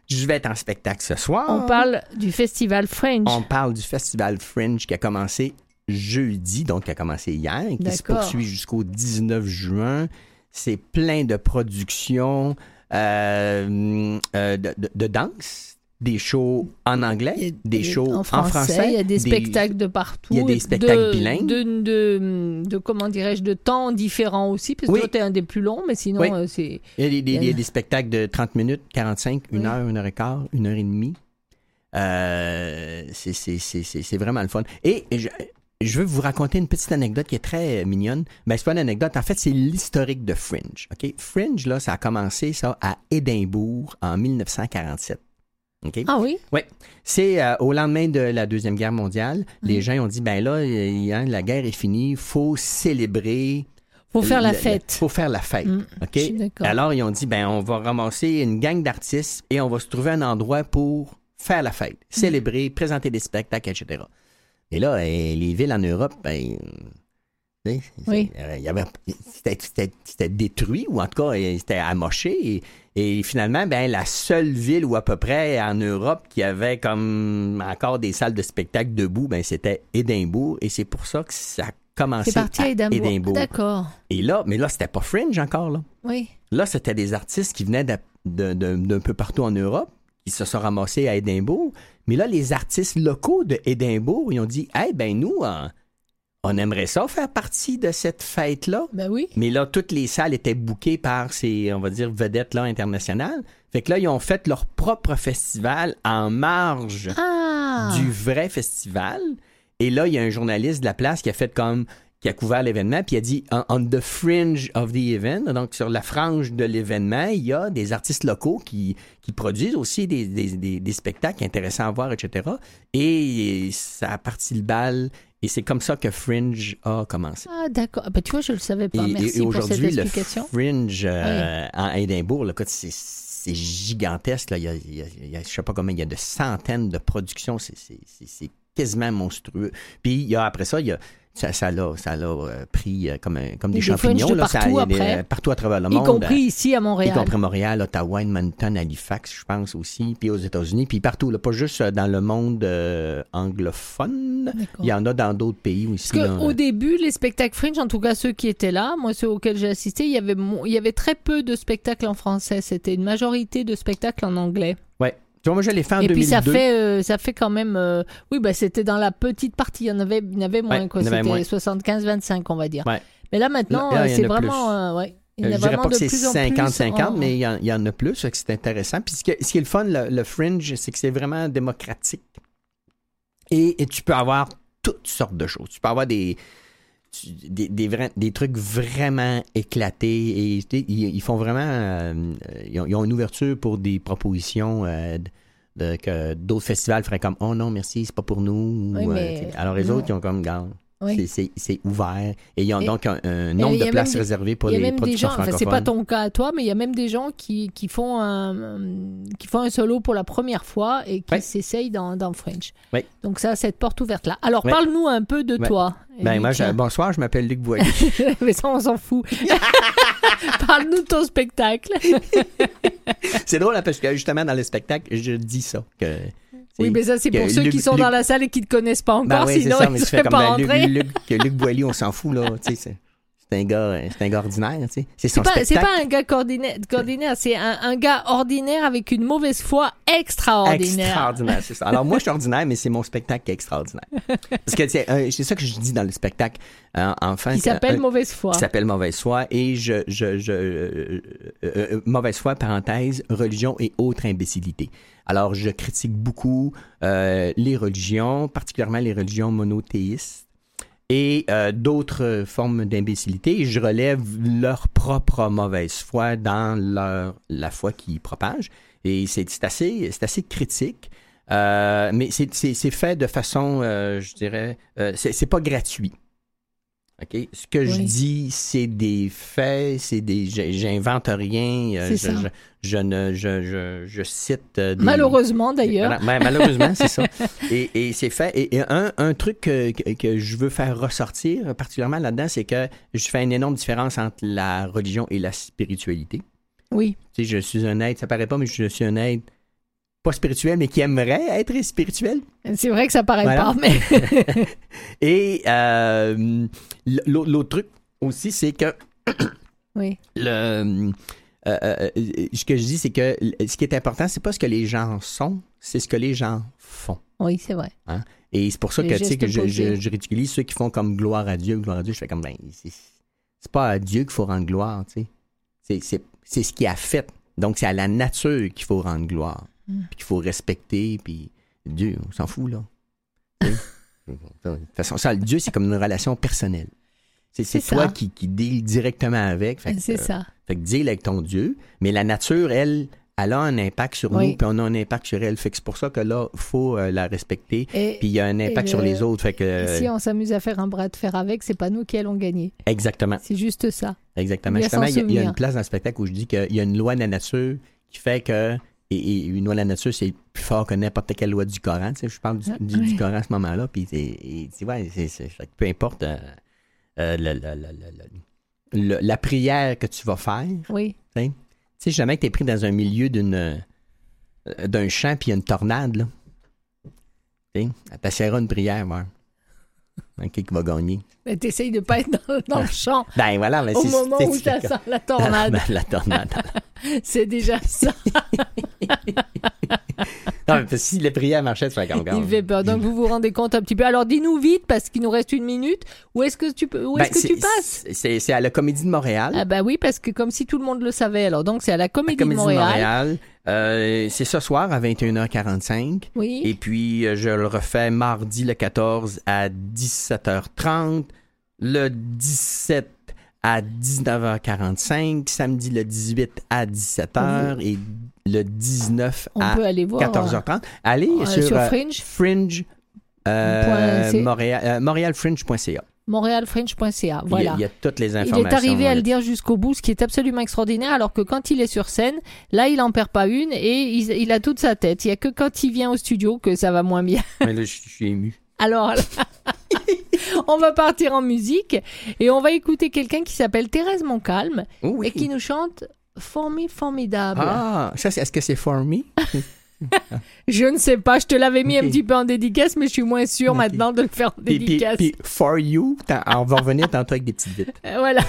Je vais être en spectacle ce soir. On parle du festival French. On parle du festival Fringe qui a commencé jeudi, donc qui a commencé hier, et qui se poursuit jusqu'au 19 juin. C'est plein de productions euh, euh, de, de- de danse, des shows en anglais, des shows en français, il y a des, spectacles de partout. il y a des spectacles de, bilingues. De, de, de- comment dirais-je, de temps différents aussi, parce que Oui. toi, t'es un des plus longs, mais sinon, Oui. euh, c'est... Il y a des, des- Il y a- des- des spectacles de 30 minutes, 45, 1 Oui. heure, 1 heure et quart, 1 heure et demie. Euh, c'est- vraiment le fun. Et je, je veux vous raconter une petite anecdote qui est très mignonne. Ben, c'est pas une anecdote, en fait, c'est l'historique de Fringe. OK? Fringe, là, ça a commencé, ça, à Édimbourg en 1947. OK? Ah oui? C'est euh, au lendemain de la Deuxième Guerre mondiale. Les Mhm. gens ont dit, ben là, hein, la guerre est finie, faut célébrer Faut faire la fête. faut faire la fête. OK? je suis d'accord. Alors, ils ont dit, ben, on va ramasser une gang d'artistes et on va se trouver un endroit pour faire la fête, Mm. célébrer, présenter des spectacles, etc. Et là, eh, les villes en Europe, ben, Oui. euh, c'était- détruit ou en tout cas, eh, c'était amoché. Et, et finalement, ben, la seule ville ou à peu près en Europe qui avait comme encore des salles de spectacle debout, ben, c'était Édimbourg. Et c'est pour ça que ça a commencé C'est parti à Édimbourg. Édimbourg. D'accord. Et là, mais là, c'était pas Fringe encore, là. Oui. Là, c'était des artistes qui venaient d'un peu partout en Europe, qui se sont ramassés à Édimbourg. Mais là, les artistes locaux de Édimbourg, ils ont dit Hey, ben nous, euh, on aimerait ça faire partie de cette fête-là. Ben oui. Mais là, toutes les salles étaient bookées par ces, on va dire, vedettes-là internationales. Fait que là, ils ont fait leur propre festival en marge Ah! du vrai festival. Et là, il y a un journaliste de la place qui a fait comme qui a couvert l'événement, puis il a dit on, the fringe of the event, donc sur la frange de l'événement, il y a des artistes locaux qui, qui produisent aussi des, des, des- des spectacles intéressants à voir, etc. Et ça a parti le bal, et c'est comme ça que Fringe a commencé. Ah, d'accord. Ah, Ben, tu vois, je le savais pas. Et, Merci et pour cette aujourd'hui, le explication. Fringe euh, en Édimbourg, écoute, c'est, c'est gigantesque. Là. Il, y a, il y a- il y a- je sais pas combien, il y a de centaines de productions. C'est, c'est- c'est- c'est quasiment monstrueux. Puis il y a, après ça, il y a, ça, ça l'a, ça l'a euh, pris euh, comme, un- comme Il des y des champignons. de là, ça- partout il y a des- après. partout à travers le Y monde. compris ici à Y Montréal. compris Montréal, Ottawa, Edmonton, Halifax, je pense aussi, puis aux États-Unis, puis partout, là, pas juste euh, dans le monde euh, anglophone. Il y en a dans d'autres pays aussi. Parce là. qu'au début, les spectacles Fringe, en tout cas ceux qui étaient là, moi ceux auxquels j'ai assisté, il y avait, il y avait très peu de spectacles en français. C'était une majorité de spectacles en anglais. Ouais. Tu vois, moi, je l'ai fait en Et puis 2002. ça fait, euh, ça fait quand même. euh, oui, bah, c'était dans la petite partie. Il y en avait, il y en avait moins. Ouais, quoi. C'était 75-25, on va dire. Ouais. Mais là maintenant, euh, c'est vraiment. euh, ouais. Il y en a je dirais pas que c'est plus en plus 50-50, en- mais il y, en, il y en a plus, que c'est intéressant. Puis ce qui, ce qui est le fun, le, le fringe, c'est que c'est vraiment démocratique. Et, et tu peux avoir toutes sortes de choses. Tu peux avoir des, tu- des, des, vrais- des trucs vraiment éclatés et ils, ils font vraiment. euh, ils, ont, ils ont une ouverture pour des propositions euh, de, que d'autres festivals feraient comme Oh non, merci, c'est pas pour nous. Oui, euh, mais alors les non. autres, ils ont comme Garde. Oui. C'est- ouvert. Et ils ont Et- donc un, nombre de places des- réservées pour les productions gens, enfin c'est francophones. pas ton cas à toi, mais il y a même des gens qui, qui font un qui font un solo pour la première fois et qui s'essayent dans, dans French. Ouais. Donc ça, cette porte ouverte là. Alors parle-nous un peu de toi. Ben, Luc. moi, je- bonsoir, je m'appelle Luc Boilly. mais ça on s'en fout. Parle-nous de ton spectacle. c'est drôle hein, parce que justement dans le spectacle, je dis ça. Que, Oui, mais ça c'est pour ceux Luc- qui sont Luc- dans la salle et qui ne te connaissent pas Ben encore, c'est sinon ça, ils ne seraient pas ben, Luc, Luc Boilly, on s'en fout, là. C'est un gars, euh, c'est un gars ordinaire, tu sais. C'est son pas, c'est pas un gars coordinaire, coordinaire, c'est un, un gars ordinaire avec une mauvaise foi extraordinaire. Extraordinaire, c'est ça. Alors moi, je suis ordinaire, mais c'est mon spectacle qui est extraordinaire. Parce que c'est euh, c'est ça que je dis dans le spectacle. euh, enfin, Qui s'appelle un- mauvaise foi. qui s'appelle Mauvaise foi et je, je, je euh, euh, euh, mauvaise foi parenthèse religion et autres imbécilités. Alors je critique beaucoup euh, les religions, particulièrement les religions monothéistes et euh, d'autres formes d'imbécilité. Je relève leur propre mauvaise foi dans leur, la foi qu'ils propagent. Et c'est assez, assez critique. Euh, mais c'est- fait de façon, euh, je dirais, c'est pas gratuit. OK? Ce que je dis, c'est des faits, c'est des. J'invente rien. euh, C'est je, ça. je, je ne. Je, je, je cite. euh, des- Malheureusement d'ailleurs. ben, malheureusement, c'est ça. Et, et c'est fait. Et, et un, un truc que, que- que je veux faire ressortir particulièrement là-dedans, c'est que je fais une énorme différence entre la religion et la spiritualité. Oui. Tu sais, je suis un être, ça paraît pas, mais je suis un être pas spirituel, mais qui aimerait être spirituel. C'est vrai que ça paraît Voilà. pas, mais Et euh, l'autre truc aussi, c'est que oui. le, euh, euh, ce que je dis, c'est que ce qui est important, c'est pas ce que les gens sont, c'est ce que les gens font. Oui, c'est vrai. Et c'est pour ça Les que, tu sais, que je, je, je ridiculise ceux qui font comme gloire à Dieu, gloire à Dieu. Je fais comme, ben, c'est pas à Dieu qu'il faut rendre gloire, tu sais. C'est- ce qu'il a fait. Donc, c'est à la nature qu'il faut rendre gloire. Mm. Puis qu'il faut respecter, puis Dieu, on s'en fout, là. De toute façon, ça, Dieu, c'est comme une relation personnelle. C'est toi ça. qui, qui deals directement avec. C'est euh, ça. fait que deal avec ton Dieu. Mais la nature, elle, elle a un impact sur Oui. nous, puis on a un impact sur elle. Fait que c'est pour ça que là, il faut euh, la respecter. Et Puis il y a un impact sur le- les autres. Fait que, euh, si on s'amuse à faire un bras de fer avec, c'est pas nous qui allons gagner. Exactement. C'est juste ça. Exactement. Justement, il y, a, il y a une place dans le spectacle où je dis qu'il y a une loi de la nature qui fait que. Et, et une loi de la nature, c'est plus fort que n'importe quelle loi du Coran. Tu sais, je parle du, Ah, du. Coran à ce moment-là. Puis et tu vois, peu importe euh, euh, le- le- le- la prière que tu vas faire, Oui. tu sais, jamais que tu es pris dans un milieu d'une euh, d'un champ puis il y a une tornade, là. Tu sais, une prière. Qui va gagner. Mais t'essayes de pas être dans, dans le champ Ben voilà, mais au moment où ça sent la tornade. la tornade. C'est déjà ça. non, mais si les prières marchaient, tu ferais comme Il fait peur. Donc vous vous rendez compte un petit peu. Alors dis-nous vite parce qu'il nous reste une minute. Où est-ce que tu peux Où Ben, est-ce que c'est- tu passes? C'est à la Comédie de Montréal. Ah bah oui parce que comme si tout le monde le savait. Alors donc c'est à la La Comédie, Comédie de Montréal. Euh, c'est ce soir à 21h45. Oui. Et puis, euh, je le refais mardi le 14 à 17h30, le 17 à 19h45, samedi le 18 à 17h et le 19 On à peut aller voir. 14h30. Allez euh, sur, sur euh, Fringe. Fringe, euh. Montréal, montréalfringe.ca. Montrealfrench.ca. Il y a- Voilà. Il y, a toutes les Il informations. est arrivé à le là. dire jusqu'au bout, ce qui est absolument extraordinaire, alors que quand il est sur scène, là, il en perd pas une et il, il a toute sa tête. Il y a que quand il vient au studio que ça va moins bien. Mais là, je je suis ému. Alors, on va partir en musique et on va écouter quelqu'un qui s'appelle Thérèse Montcalm Oh oui. et qui nous chante Formi Formidable. Ah, ça, c'est- est-ce que c'est for me? Je ne sais pas, je te l'avais mis un petit peu en dédicace, mais je suis moins sûre maintenant de le faire en Puis, puis, dédicace. puis for you, on va revenir tantôt avec des petites vites. Euh, Voilà.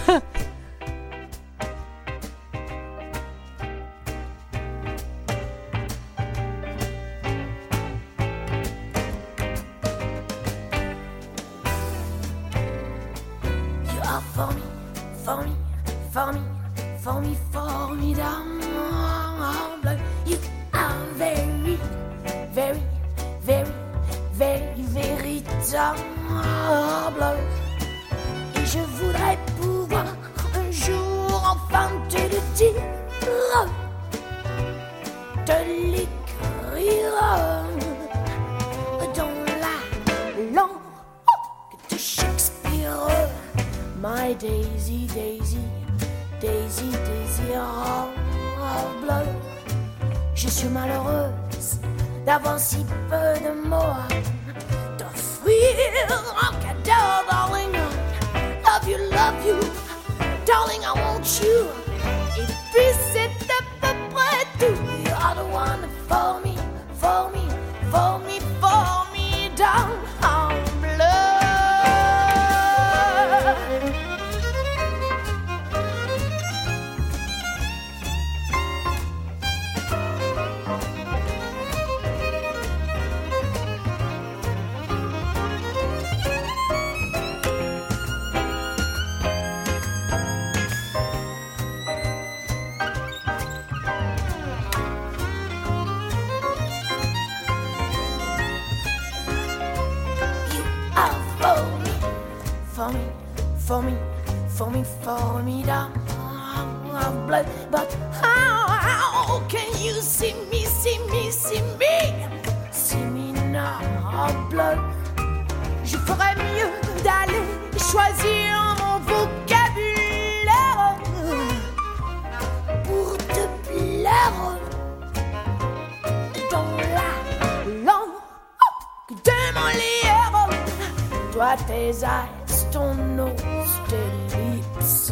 You Et je voudrais pouvoir un jour enfin te le dire, te l'écrire dans la langue de Shakespeare. My Daisy, Daisy, Daisy désirable. Je suis malheureuse d'avoir si peu de mots en cadeau, darling. Love you, love you, darling, I want you. Et puis c'est à peu près tout. You are the one for me, for me, for me, for me, darling. For. But how, how can you see me, see me, see me, see me now of blood? Je ferais mieux d'aller choisir mon vocabulaire pour te plaire dans la langue de mon livre. Toi, tes eyes, ton nose, tes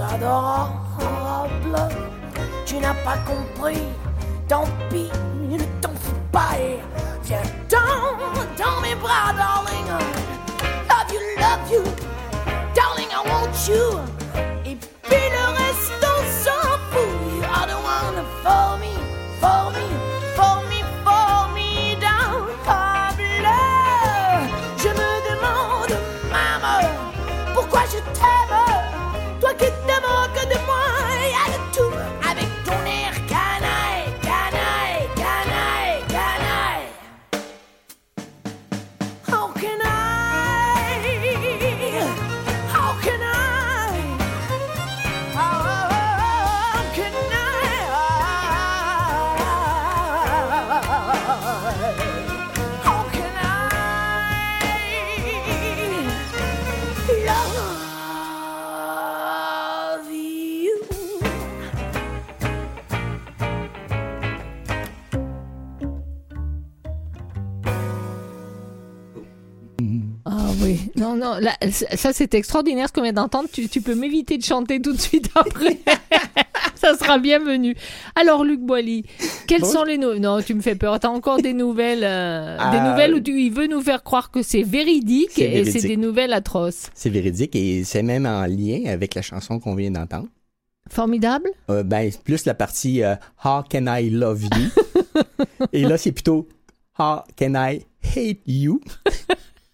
lips adorables. Tu n'as pas compris, tant pis, ne t'en fous pas et viens dans mes bras, darling. Love you, love you, darling, I want you. Non, non, là, ça c'est extraordinaire ce qu'on vient d'entendre. Tu, tu peux m'éviter de chanter tout de suite après. ça sera bienvenu. Alors, Luc Boily, quelles Bon. sont les nouvelles Non, tu me fais peur. T'as encore des nouvelles, euh, des Ah. nouvelles où tu, il veut nous faire croire que c'est véridique et c'est des nouvelles atroces. C'est véridique et c'est même en lien avec la chanson qu'on vient d'entendre. Formidable. Euh, ben, plus la partie euh, How can I love you? Et là, c'est plutôt How can I hate you?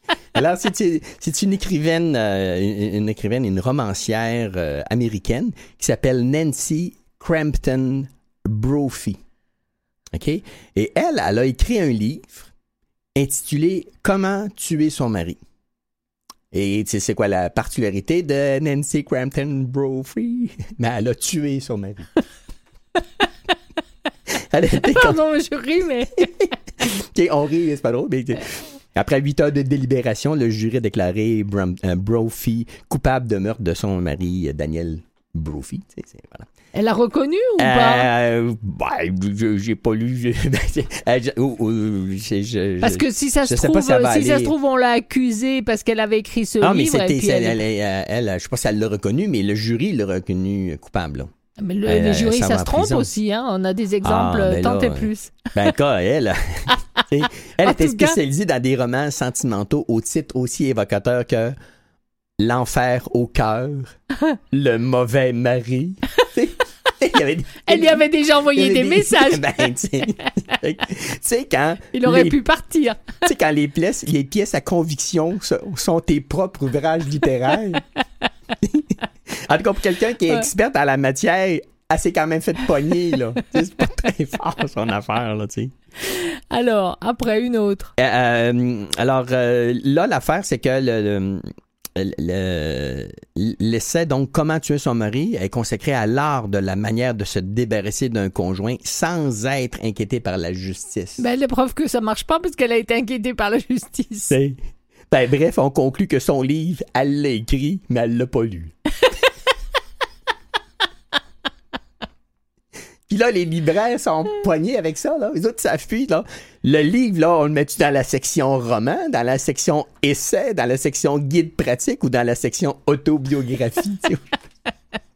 Alors, c'est c'est une écrivaine, euh, une, une écrivaine, une romancière euh, américaine qui s'appelle Nancy Crampton Brophy. OK? Et elle, elle a écrit un livre intitulé Comment tuer son mari. Et tu sais, c'est quoi la particularité de Nancy Crampton Brophy? Mais elle a tué son mari. Elle a été comme- Pardon, je ris, mais OK, on rit, c'est pas drôle, mais après huit heures de délibération, le jury a déclaré Bram- euh, Brophy coupable de meurtre de son mari, euh, Daniel Brophy. tu sais, c'est- voilà. elle a reconnu ou pas? Euh, ben, je- j'ai pas lu. je- ben, euh, je- oh, oh, je- je- Parce que si ça je se sais trouve, si ça va si ça se trouve, on l'a accusée parce qu'elle avait écrit ce mais livre. et c'était, puis c'est- elle- elle, elle, elle, je sais pas si elle l'a reconnu, mais le jury l'a reconnu coupable. là. Mais le- les s'en ça se trompe aussi. Hein. On a des exemples Ah, ben tant et plus. Ben, quoi, elle, elle En était spécialisée dans des romans sentimentaux au titre aussi évocateur que L'enfer au cœur, Le mauvais mari. Il avait des- Elle lui avait déjà envoyé des messages. Ben, tu sais, quand. Il aurait les- pu partir. Tu sais, quand les pièces, les pièces à conviction so- sont tes propres ouvrages littéraires. En tout cas, pour quelqu'un qui est Ouais. expert en la matière, elle s'est quand même fait pogner, là. C'est pas très fort, son affaire, là, tu sais. Alors, après, une autre. Euh, euh, alors, euh, là, l'affaire, c'est que le... le- le- l'essai donc comment tuer son mari est consacré à l'art de la manière de se débarrasser d'un conjoint sans être inquiété par la justice. Ben, la preuve que ça marche pas parce qu'elle a été inquiétée par la justice. Ben, bref, on conclut que son livre, elle l'a écrit, mais elle l'a pas lu. Puis là, les libraires sont poignés avec ça, là. Les autres, ça fuit, là. Le livre, là, on le met-tu dans la section roman, dans la section essai, dans la section guide pratique ou dans la section autobiographie?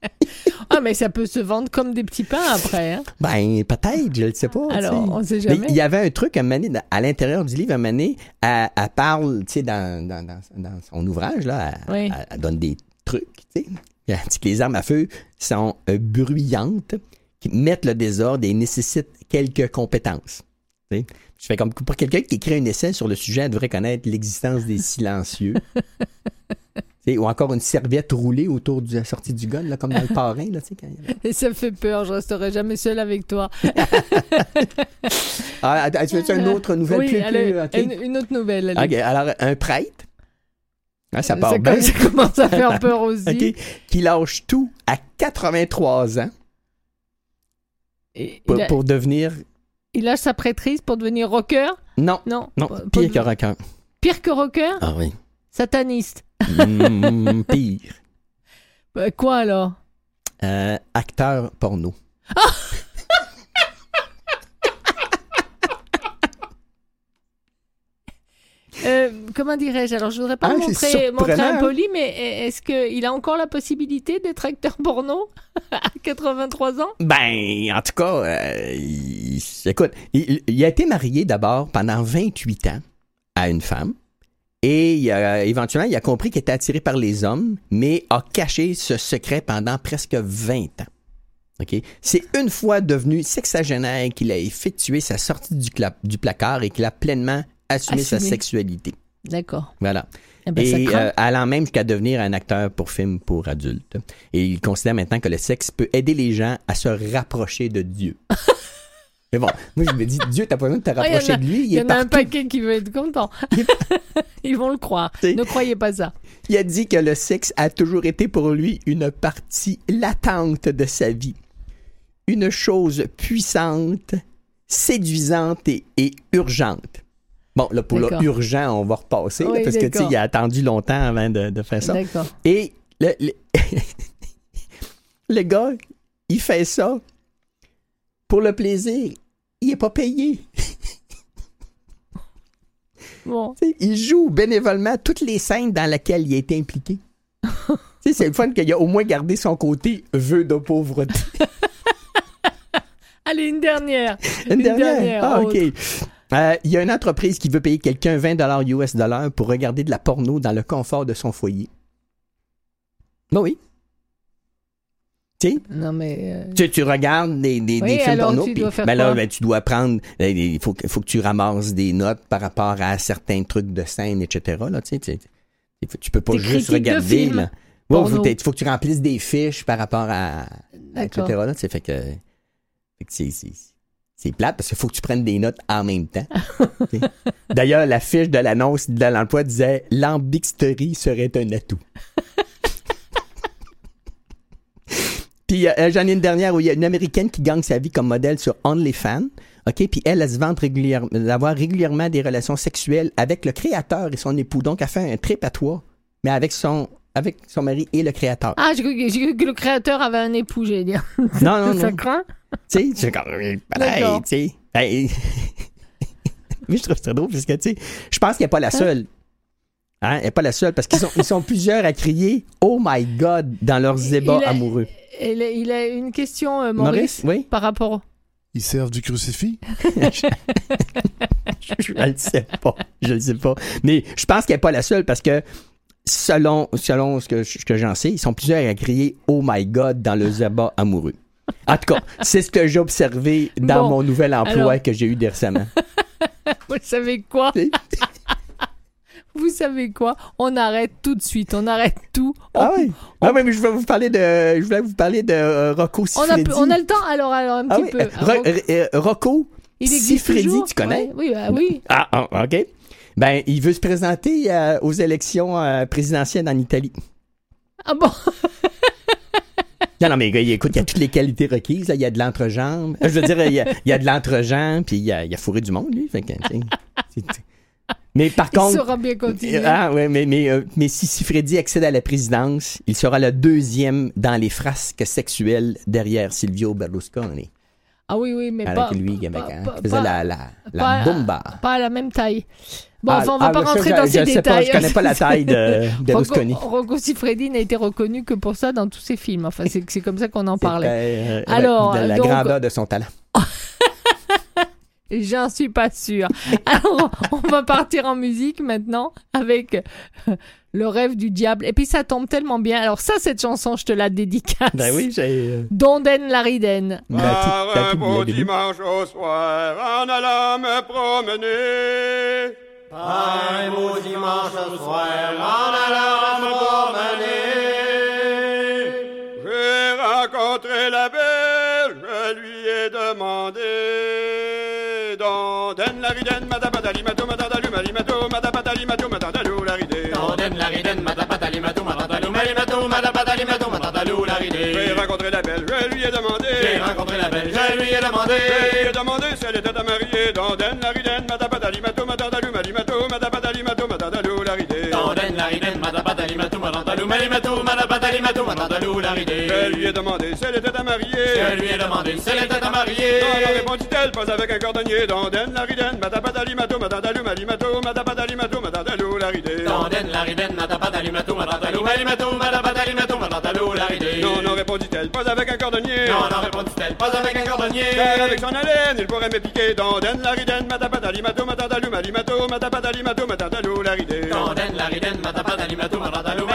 Ah, mais ça peut se vendre comme des petits pains après. Hein? Ben, peut-être, je ne sais pas. Alors, on sait Mais jamais. il y avait un truc, donné, dans- à l'intérieur du livre, moment donné, elle, elle parle, tu sais, dans, dans, dans, son ouvrage, là, elle, Oui. elle- elle donne des trucs, tu sais. Elle dit que les armes à feu sont bruyantes, qui mettent le désordre et nécessitent quelques compétences. Tu sais. Je fais comme pour quelqu'un qui écrit un essai sur le sujet, elle devrait connaître l'existence des silencieux. Ou encore une serviette roulée autour de la sortie du gun, là, comme dans le parrain, là, quand Et ça me fait peur, je resterai jamais seule avec toi. Ah, attends, tu veux une autre nouvelle oui, plus, allez, plus- ok? une, une autre nouvelle. alors un prêtre. Ah, ça part ça, bien. ça commence à faire peur aussi. Ok, Qui lâche tout à 83 ans Et pour, il, a- pour devenir. il lâche sa prêtrise pour devenir rocker? Non, Non. non, Pas- pire pas- que rocker. Pire que rocker? Ah oui. Sataniste. Mm, pire. Bah, quoi alors? Euh, acteur porno. Euh, comment dirais-je? Alors, je voudrais pas Ah, montrer, montrer impoli, mais est-ce qu'il a encore la possibilité d'être acteur porno à 83 ans? Ben, en tout cas, euh, il- écoute, il, il a été marié d'abord pendant 28 ans à une femme. Et il a- éventuellement, il a compris qu'il était attiré par les hommes, mais a caché ce secret pendant presque 20 ans. C'est une fois devenu sexagénaire qu'il a effectué sa sortie du, du placard et qu'il a pleinement assumé, sa sexualité. D'accord. Voilà. Eh ben, et euh, allant même jusqu'à devenir un acteur pour film pour adultes. Et il considère maintenant que le sexe peut aider les gens à se rapprocher de Dieu. Mais bon, moi je me dis, Dieu, t'as pas besoin de te Ah, il y en rapprocher a- de lui, il, y en a un paquet qui veut être content. Ils vont le croire. Ne croyez pas ça. Il a dit que le sexe a toujours été pour lui une partie latente de sa vie. Une chose puissante, séduisante et, et urgente. Bon, là, pour le D'accord. urgent, on va repasser, là, parce que, tu sais, il a attendu longtemps avant de, de faire ça. D'accord. Et le, le, le gars, il fait ça pour le plaisir. Il est pas payé. Bon. Il joue bénévolement toutes les scènes dans lesquelles il a été impliqué. Tu sais, c'est le fun qu'il a au moins gardé son côté vœu de pauvreté. Allez, une dernière. Une, Une dernière? dernière, Ah, autre. Euh, Il y a une entreprise qui veut payer quelqu'un 20 US dollars pour regarder de la porno dans le confort de son foyer. Ben oui. Tu sais, Non, mais. euh, Tu, tu regardes des, des, Oui, des films porno, puis ben là, ben, tu dois prendre, ben, il faut, que- faut que tu ramasses des notes par rapport à certains trucs de scène, etc. Là, tu, sais, tu, peux pas juste regarder. porno. faut, que t'aies- faut que tu remplisses des fiches par rapport à, à etc. Là, fait que, fait que c'est, c'est, plate parce qu'il faut que tu prennes des notes en même temps. D'ailleurs, la fiche de l'annonce de l'emploi disait l'ambixterie serait un atout. Puis euh, j'en ai une dernière où il y a une américaine qui gagne sa vie comme modèle sur OnlyFans. OK, puis elle, elle se vante régulièrement d'avoir régulièrement des relations sexuelles avec le créateur et son époux. Donc elle fait un trip à toi, mais avec son avec son mari et le créateur. Ah, j'ai cru, que- j'ai cru que le créateur avait un époux, j'allais dire. Non, non, ça non. craint Tu sais, c'est comme pareil, D'accord. tu sais. Ben, Mais je trouve ça drôle parce que tu sais, je pense qu'elle n'est pas la seule. Hein, elle n'est pas la seule parce qu'ils sont, ils sont plusieurs à crier Oh my God dans leurs ébats a- amoureux. il a, il a une question, euh, Maurice, oui. par rapport. Ils servent du crucifix? je ne le sais pas. Je le sais pas. Mais je pense qu'elle n'est pas la seule parce que selon, selon ce que, ce que j'en sais, ils sont plusieurs à crier Oh my God dans le ébats amoureux. En tout cas, c'est ce que j'ai observé dans Bon, mon nouvel emploi alors- que j'ai eu récemment. Vous savez quoi? Vous savez quoi? On arrête tout de suite. On arrête tout. On, Ah oui. Ah oui, mais je vais vous parler de, je voulais vous parler de euh, Rocco on a, on le temps. Alors, alors un Ah petit oui, peu. euh, Ro- euh, euh, Rocco Il existe Siffredi, tu connais? Ouais, Oui, bah oui. Ah, ah, ok. Ben, il veut se présenter euh, aux élections euh, présidentielles en Italie. Ah bon? Non, non, mais gars, il- écoute, il y a toutes les qualités requises. là. Il y a de l'entrejambe. Euh, Je veux dire, il y a, il y a de l'entrejambe, puis il y a, il y a fourré du monde, lui. Fait que, mais par Il contre. saura bien continuer. Ah ouais, mais, mais, euh, mais si Siffredi accède à la présidence, il sera le deuxième dans les frasques sexuelles derrière Silvio Berlusconi. Ah oui, oui, mais Avec pas, lui, pas, avec, hein, faisait la, la pas- bomba. pas à la même taille. Bon, Ah, enfin, on va ah, pas je- rentrer je- dans je ces sais pas, détails. je connais pas la taille de Berlusconi. Rocco, Rocco Siffredi n'a été reconnu que pour ça dans tous ses films. Enfin, c'est c'est comme ça qu'on en parlait. euh, Alors, de la donc- grandeur de son talent. J'en suis pas sûre. Alors, on va partir en musique maintenant avec euh, le rêve du diable. Et puis ça tombe tellement bien. Alors ça, cette chanson, je te la dédicace. Ben oui, j'ai. euh, Donden Lariden. un beau dimanche au soir, en allant me promener. Par un beau dimanche au soir, en allant me promener. J'ai rencontré la belle, je lui ai demandé. Donden la mato, malimato, mato, ride. Donden la riden, madabadali, matou, madadalu, malimatou, madabadali, matou, madadalu, la ride. J'ai rencontré la belle, je lui ai demandé. J'ai rencontré la belle, je lui ai demandé. Je lui ai demandé si elle était à marier. La madabadali, mato, madadalu, malimato, madabadali, mato, madadalu, la ride. Donden la riden, madabadali, ride. Je lui ai demandé si elle était à marier. Je lui ai demandé si elle était à marier. Non, répondit-elle, pas avec un cordonnier. Mato, malimato, mato, ride. Non, non, répondit-elle, pas avec un cordonnier. Non, non, répondit-elle, pas avec un cordonnier. Car avec son haleine, il pourrait me piquer. Donden la riden, madabadali, mato, madadalu, malimato, madabadali, mato, madadalu, la ride. Donden la riden, madabadali, matou, madadalu,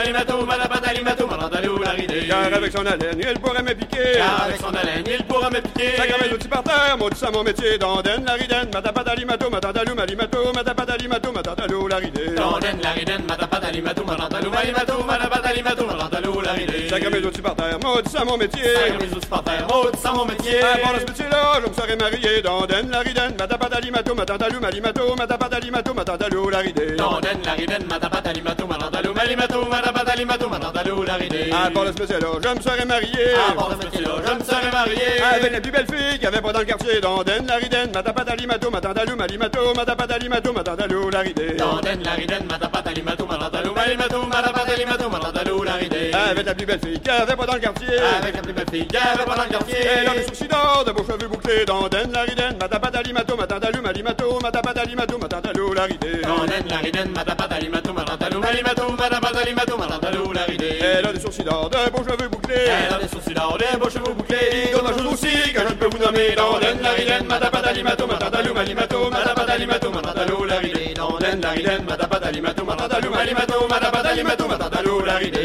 Car avec son haleine, il pourrait me piquer. Car avec son haleine, il pourra me piquer. Chaque mes outils par terre, maudit ça mon métier. Donden la riden, madabadali, mato, madadalu, malimato, madabadali, mato, madadalu, la ride. Donden la riden, madabadali, matou, madadalu, malimatou, madabadali, matou, madadalu, la ride. Chaque mes outils par terre, maudit ça mon métier. Cinq mes outils par terre, maudit ça mon métier. Ah, pendant ce métier-là, je me serais marié. Donden la riden, madabadali, mato, madadalu, malimato, madabadali, mato, madadalu, la ride. Donden la riden, madabadali, matou, madadalu, malimatou, madabadali, matou, madadalu, la ride. Ah, ce métier-là, je me serais marié. Ah, pour ce métier-là, je me serais marié. Avec la plus belle fille qu'il y avait pas dans le quartier. Donden la riden, madabadali, mato, madadalu, malimato, madabadali, mato, madadalu, la ride. Donden la riden, madabadali, matou, madadalu, malimatou, madabadali, matou, madadalu, la ride. Avec la plus belle fille qu'il y avait pas dans le quartier. Avec la plus belle fille qu'il y avait pas dans le quartier. Elle a des sourcils d'or, de beaux cheveux bouclés. Donden la riden, madabadali, mato, madadalu, malimato, madabadali, mato, madadalu, la ride. Donden la riden, madabadali, matou, madadalu, malimatou, madabadali, matou, madadalu, la ride. Elle a des sourcils d'or, de beaux cheveux bouclés. Elle a des sourcils d'or, des beaux cheveux bouclés. D'autres choses aussi que je ne peux vous nommer. Donden la riden, madabadali, mato, madadalu, malimato, madabadali, mato, madadalu, la ride. Donden la riden, madabadali, mato, madadalu, malimato, madabadali, mato, madadalu, la ride.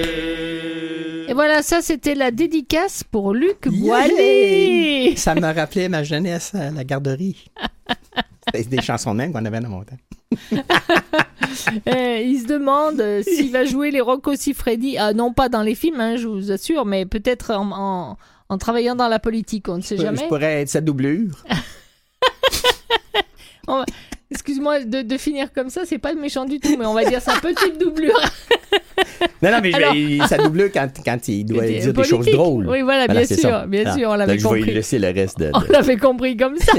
Et voilà, ça c'était la dédicace pour Luc Yeah! Boilly. Ça me rappelait ma jeunesse à la garderie. C'était des chansons même qu'on avait dans mon temps. Euh, il se demande euh, s'il va jouer les Rocco Siffredi. Ah, non, pas dans les films, hein, je vous assure, mais peut-être en, en- en travaillant dans la politique, on ne sait Je jamais. pourrais être sa doublure. Va- Excuse-moi de, de finir comme ça, c'est pas méchant du tout, mais on va dire sa petite doublure. Non, non, mais je Alors- il- sa doublure quand, quand il doit dire des choses drôles. Oui, voilà, bien sûr, ça. bien Ah. sûr, on l'avait Je vais lui compris. laisser le reste de. de- On l'avait compris comme ça.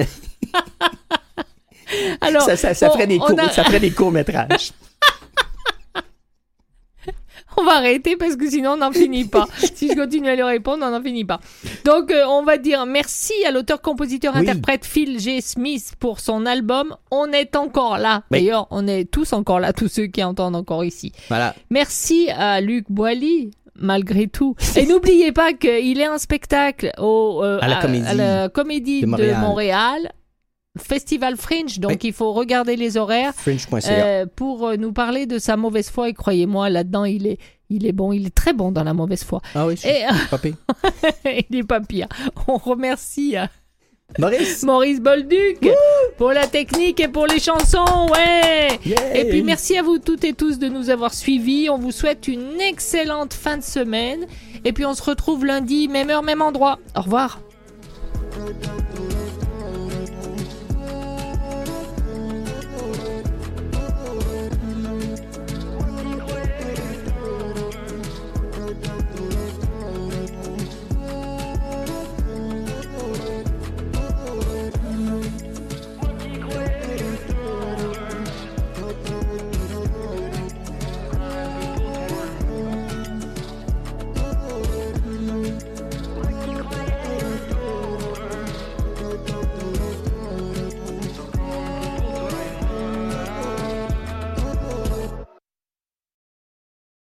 Alors, ça, ça, ça on- ferait des on courts, a- ça ferait des courts-métrages. On va arrêter parce que sinon on n'en finit pas. si je continue à lui répondre, on n'en finit pas. Donc euh, on va dire merci à l'auteur-compositeur-interprète Phil G. Smith pour son album On est encore là. Oui. D'ailleurs, on est tous encore là, tous ceux qui entendent encore ici. Voilà. Merci à Luc Boilly. Malgré tout. Et n'oubliez pas qu'il est un spectacle au, euh, À la Comédie à la Comédie de de Montréal. Festival Fringe, donc Oui. il faut regarder les horaires euh, pour euh, nous parler de sa mauvaise foi. Et croyez-moi, là-dedans, il est, il est bon, il est très bon dans la mauvaise foi. ah oui, je suis Et pas pire. il n'est pas pire. On remercie euh, Maurice! Maurice Bolduc pour la technique et pour les chansons, ouais. Yeah. Et puis merci à vous toutes et tous de nous avoir suivis. On vous souhaite une excellente fin de semaine. Et puis on se retrouve lundi, même heure, même endroit. Au revoir.